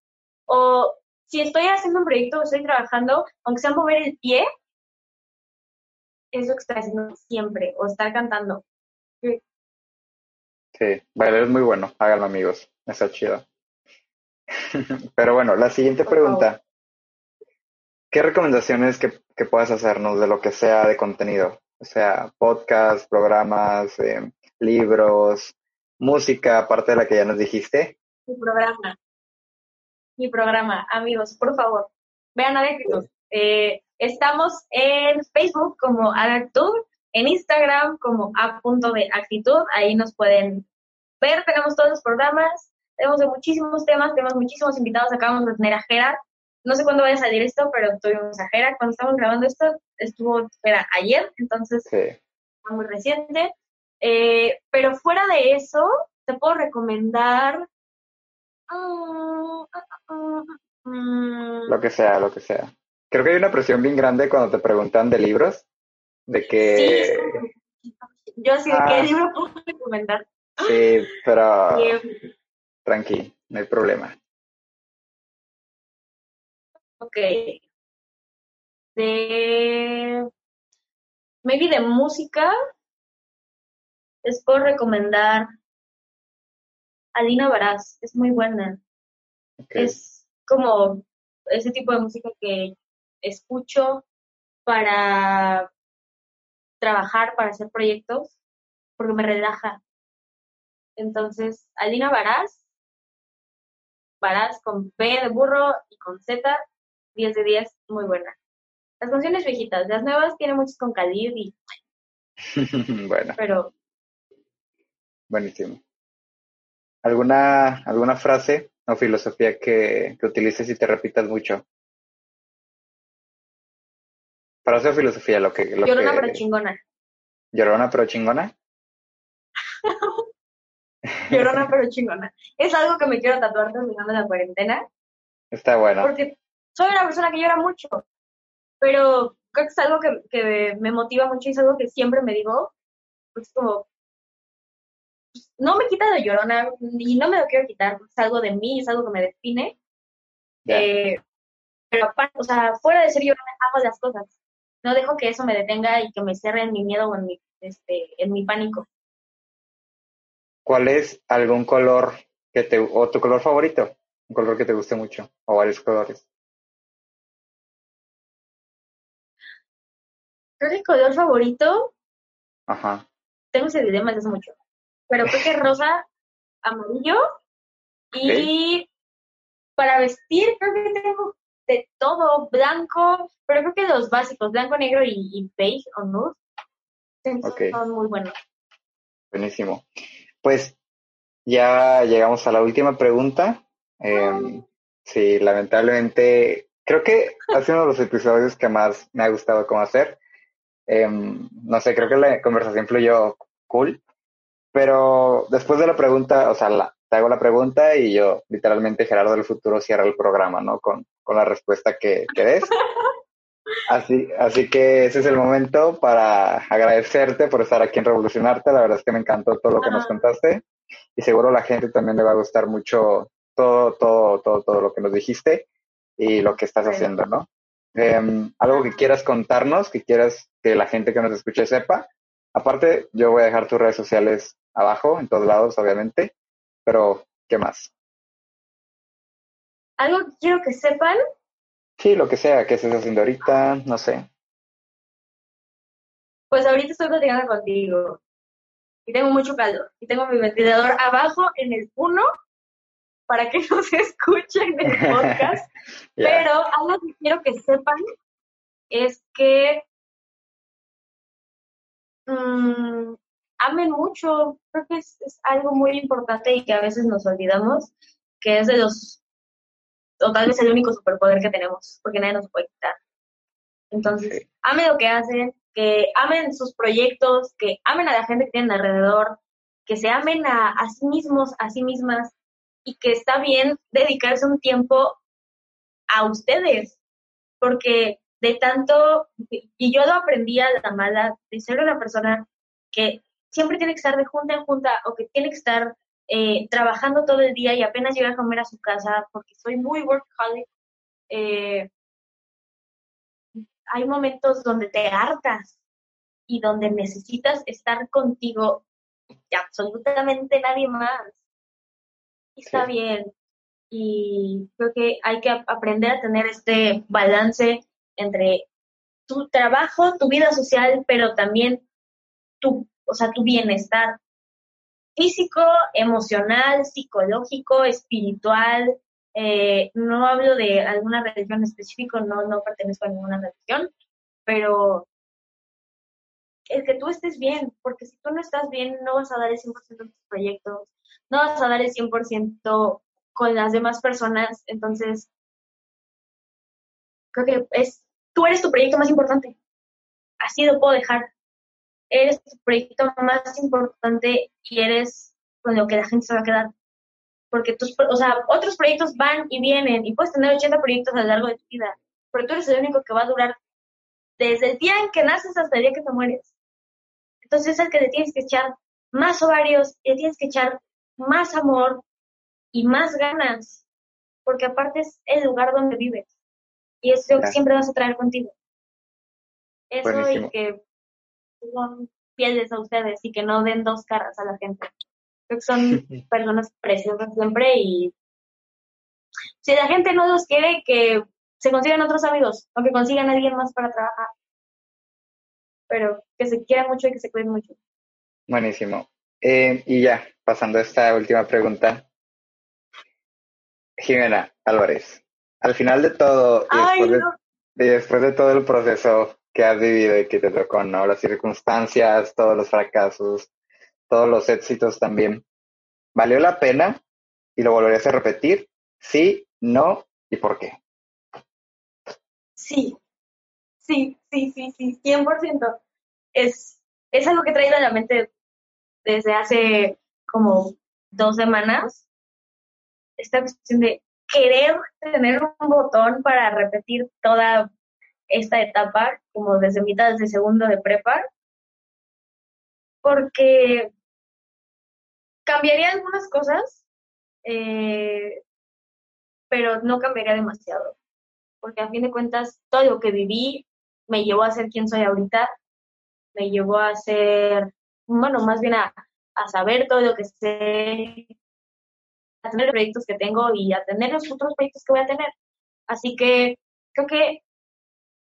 O si estoy haciendo un proyecto o estoy trabajando, aunque sea mover el pie, eso que estoy haciendo siempre, o estar cantando. Sí, sí bailar es muy bueno, háganlo amigos, está chido. <laughs> Pero bueno, la siguiente pregunta. ¿Qué recomendaciones que, que puedas hacernos de lo que sea de contenido? O sea, podcast, programas, eh, libros, música, aparte de la que ya nos dijiste. Mi programa. Mi programa, amigos, por favor, vean a eh, Estamos en Facebook como Adactud, en Instagram como a punto de actitud, ahí nos pueden ver, tenemos todos los programas, tenemos de muchísimos temas, tenemos muchísimos invitados, acabamos de tener a Gerard, no sé cuándo vaya a salir esto, pero tuvimos a Gerard cuando estamos grabando esto, estuvo era ayer, entonces fue muy reciente, eh, pero fuera de eso, te puedo recomendar... Lo que sea, lo que sea. Creo que hay una presión bien grande cuando te preguntan de libros, de que... Sí, yo sí, ¿qué ah. libro puedo recomendar? Sí, pero... Tranqui, no hay problema. Ok. De... Maybe de música, les puedo recomendar Alina Baraz, es muy buena. Es como ese tipo de música que escucho para trabajar, para hacer proyectos, porque me relaja. Entonces, Alina Baraz, Baraz con P de burro y con Z, 10 de 10, muy buena. Las canciones viejitas, las nuevas tienen muchos con Khalid y... <laughs> bueno. Pero... Buenísimo. ¿Alguna, alguna frase o filosofía que, que utilices y te repitas mucho? Para hacer filosofía, lo que. Lo Llorona pero chingona. Llorona pero chingona. <laughs> Llorona pero chingona. Es algo que me quiero tatuar terminando la cuarentena. Está bueno. Porque soy una persona que llora mucho. Pero creo que es algo que, que me motiva mucho y es algo que siempre me digo. Pues como. No me quita de llorona y no me lo quiero quitar. Es algo de mí, es algo que me define. Eh, pero aparte, o sea, fuera de ser llorona, hago las cosas no dejo que eso me detenga y que me cierre en mi miedo o en mi, este, en mi pánico. ¿Cuál es algún color que te, o tu color favorito? Un color que te guste mucho, o varios colores. Creo que el color favorito. Ajá. Tengo ese dilema desde hace mucho. Pero creo que rosa, amarillo. Y para vestir, creo que tengo de todo, blanco, pero creo que los básicos, blanco, negro y, beige o nude, son muy buenos. Buenísimo. Pues ya llegamos a la última pregunta. Eh, sí, lamentablemente creo que ha sido uno de los episodios que más me ha gustado cómo hacer. Em, no sé, creo que la conversación fluyó cool, pero después de la pregunta, o sea, la, te hago la pregunta y yo, literalmente, Gerardo del futuro cierra el programa, ¿no? Con, con la respuesta que, que des. <laughs> Así, así que ese es el momento para agradecerte por estar aquí en Revolucionarte. La verdad es que me encantó todo lo que nos contaste y seguro la gente también le va a gustar mucho todo, todo, todo, todo lo que nos dijiste y lo que estás haciendo, ¿no? Em, algo que quieras contarnos, que quieras que la gente que nos escuche sepa. Aparte, yo voy a dejar tus redes sociales abajo, en todos lados, obviamente, pero ¿qué más? Algo que quiero que sepan Sí, lo que sea, que estés haciendo ahorita, no sé. Pues ahorita estoy platicando contigo y tengo mucho calor y tengo mi ventilador abajo en el 1 para que <laughs> no se escuchen el <laughs> podcast. Pero algo que quiero que sepan es que mmm, amen mucho. Creo que es, algo muy importante y que a veces nos olvidamos, que es de los o tal vez el único superpoder que tenemos, porque nadie nos puede quitar. Entonces, amen lo que hacen, que amen sus proyectos, que amen a la gente que tienen alrededor, que se amen a, a sí mismos, a sí mismas, y que está bien dedicarse un tiempo a ustedes, porque de tanto, y yo lo aprendí a la mala, de ser una persona que siempre tiene que estar de junta en junta o que tiene que estar eh, trabajando todo el día y apenas llega a comer a su casa porque soy muy workaholic. Eh, hay momentos donde te hartas y donde necesitas estar contigo y absolutamente nadie más. Y está bien. Y creo que hay que aprender a tener este balance entre tu trabajo, tu vida social, pero también tu, o sea, tu bienestar físico, emocional, psicológico, espiritual. Eh, no hablo de alguna religión específica, no, no pertenezco a ninguna religión, pero el que tú estés bien, porque si tú no estás bien, no vas a dar el 100% de tus proyectos, no vas a dar el 100% con las demás personas, entonces creo que es, tú eres tu proyecto más importante. Así lo puedo dejar eres tu proyecto más importante y eres con lo que la gente se va a quedar. Porque tus, o sea, otros proyectos van y vienen y puedes tener 80 proyectos a lo largo de tu vida, pero tú eres el único que va a durar desde el día en que naces hasta el día que te mueres. Entonces es el que le tienes que echar más ovarios, le tienes que echar más amor y más ganas, porque aparte es el lugar donde vives y es lo que siempre vas a traer contigo. Eso y que son fieles a ustedes y que no den dos caras a la gente. Creo que son <laughs> personas preciosas siempre y si la gente no los quiere, que se consigan otros amigos o que consigan a alguien más para trabajar. Pero que se quieran mucho y que se cuiden mucho. Buenísimo. Eh, y ya, pasando a esta última pregunta. Jimena Álvarez, al final de todo, y después de todo el proceso que has vivido y que te tocó, ¿no? Las circunstancias, todos los fracasos, todos los éxitos también. ¿Valió la pena y lo volverías a repetir? Sí, no y por qué. Sí, sí, sí, sí, sí, 100%. Es, es algo que he traído a la mente desde hace como dos semanas. Esta cuestión de querer tener un botón para repetir toda esta etapa, como desde mitad de segundo de prepa, porque cambiaría algunas cosas, eh, pero no cambiaría demasiado, porque a fin de cuentas todo lo que viví me llevó a ser quien soy ahorita, me llevó a ser, bueno, más bien a, a saber todo lo que sé, tener proyectos que tengo y a tener los otros proyectos que voy a tener. Así que creo que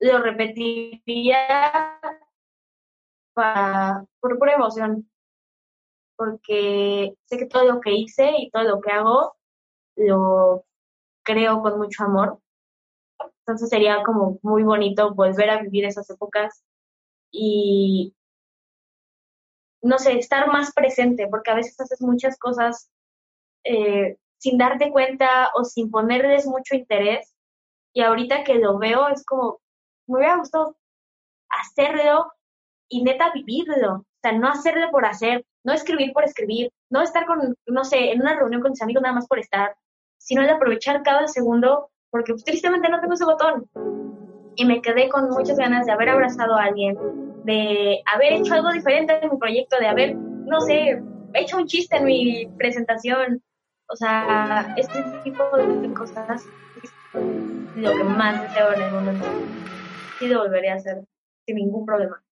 lo repetiría por pura emoción, porque sé que todo lo que hice y todo lo que hago lo creo con mucho amor. Entonces sería como muy bonito volver a vivir esas épocas y, no sé, estar más presente, porque a veces haces muchas cosas eh, sin darte cuenta o sin ponerles mucho interés Y ahorita que lo veo es como, me hubiera gustado hacerlo y neta vivirlo. O sea, no hacerlo por hacer, no escribir por escribir, no estar con, no sé, en una reunión con mis amigos nada más por estar, sino de aprovechar cada segundo, porque pues, tristemente no tengo ese botón. Y me quedé con muchas ganas de haber abrazado a alguien, de haber hecho algo diferente en mi proyecto, de haber, no sé, hecho un chiste en mi presentación. O sea, este tipo de cosas es lo que más deseo en el mundo. Y lo volvería a hacer sin ningún problema.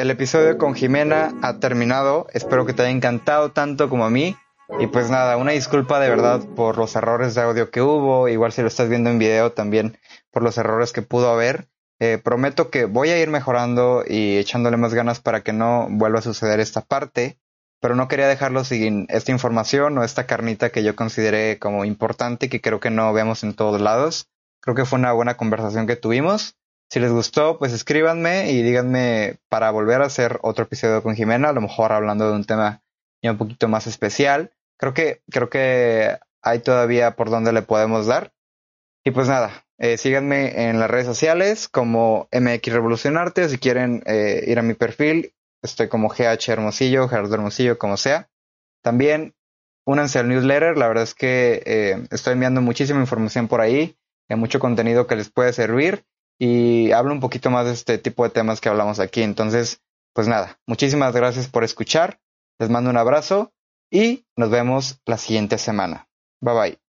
El episodio con Jimena ha terminado. Espero que te haya encantado tanto como a mí. Y pues nada, una disculpa de verdad por los errores de audio que hubo. Igual si lo estás viendo en video también por los errores que pudo haber. Eh, prometo que voy a ir mejorando y echándole más ganas para que no vuelva a suceder esta parte. Pero no quería dejarlo sin esta información o esta carnita que yo consideré como importante y que creo que no vemos en todos lados. Creo que fue una buena conversación que tuvimos. Si les gustó, pues escríbanme y díganme para volver a hacer otro episodio con Jimena, a lo mejor hablando de un tema ya un poquito más especial. Creo que, creo que hay todavía por donde le podemos dar. Y pues nada, eh, síganme en las redes sociales como MX Revolucionarte. Si quieren eh, ir a mi perfil, estoy como GH Hermosillo, Gerardo Hermosillo, como sea. También únanse al newsletter. La verdad es que eh, estoy enviando muchísima información por ahí, mucho contenido que les puede servir y hablo un poquito más de este tipo de temas que hablamos aquí. Entonces, pues nada, muchísimas gracias por escuchar, les mando un abrazo y nos vemos la siguiente semana. Bye bye.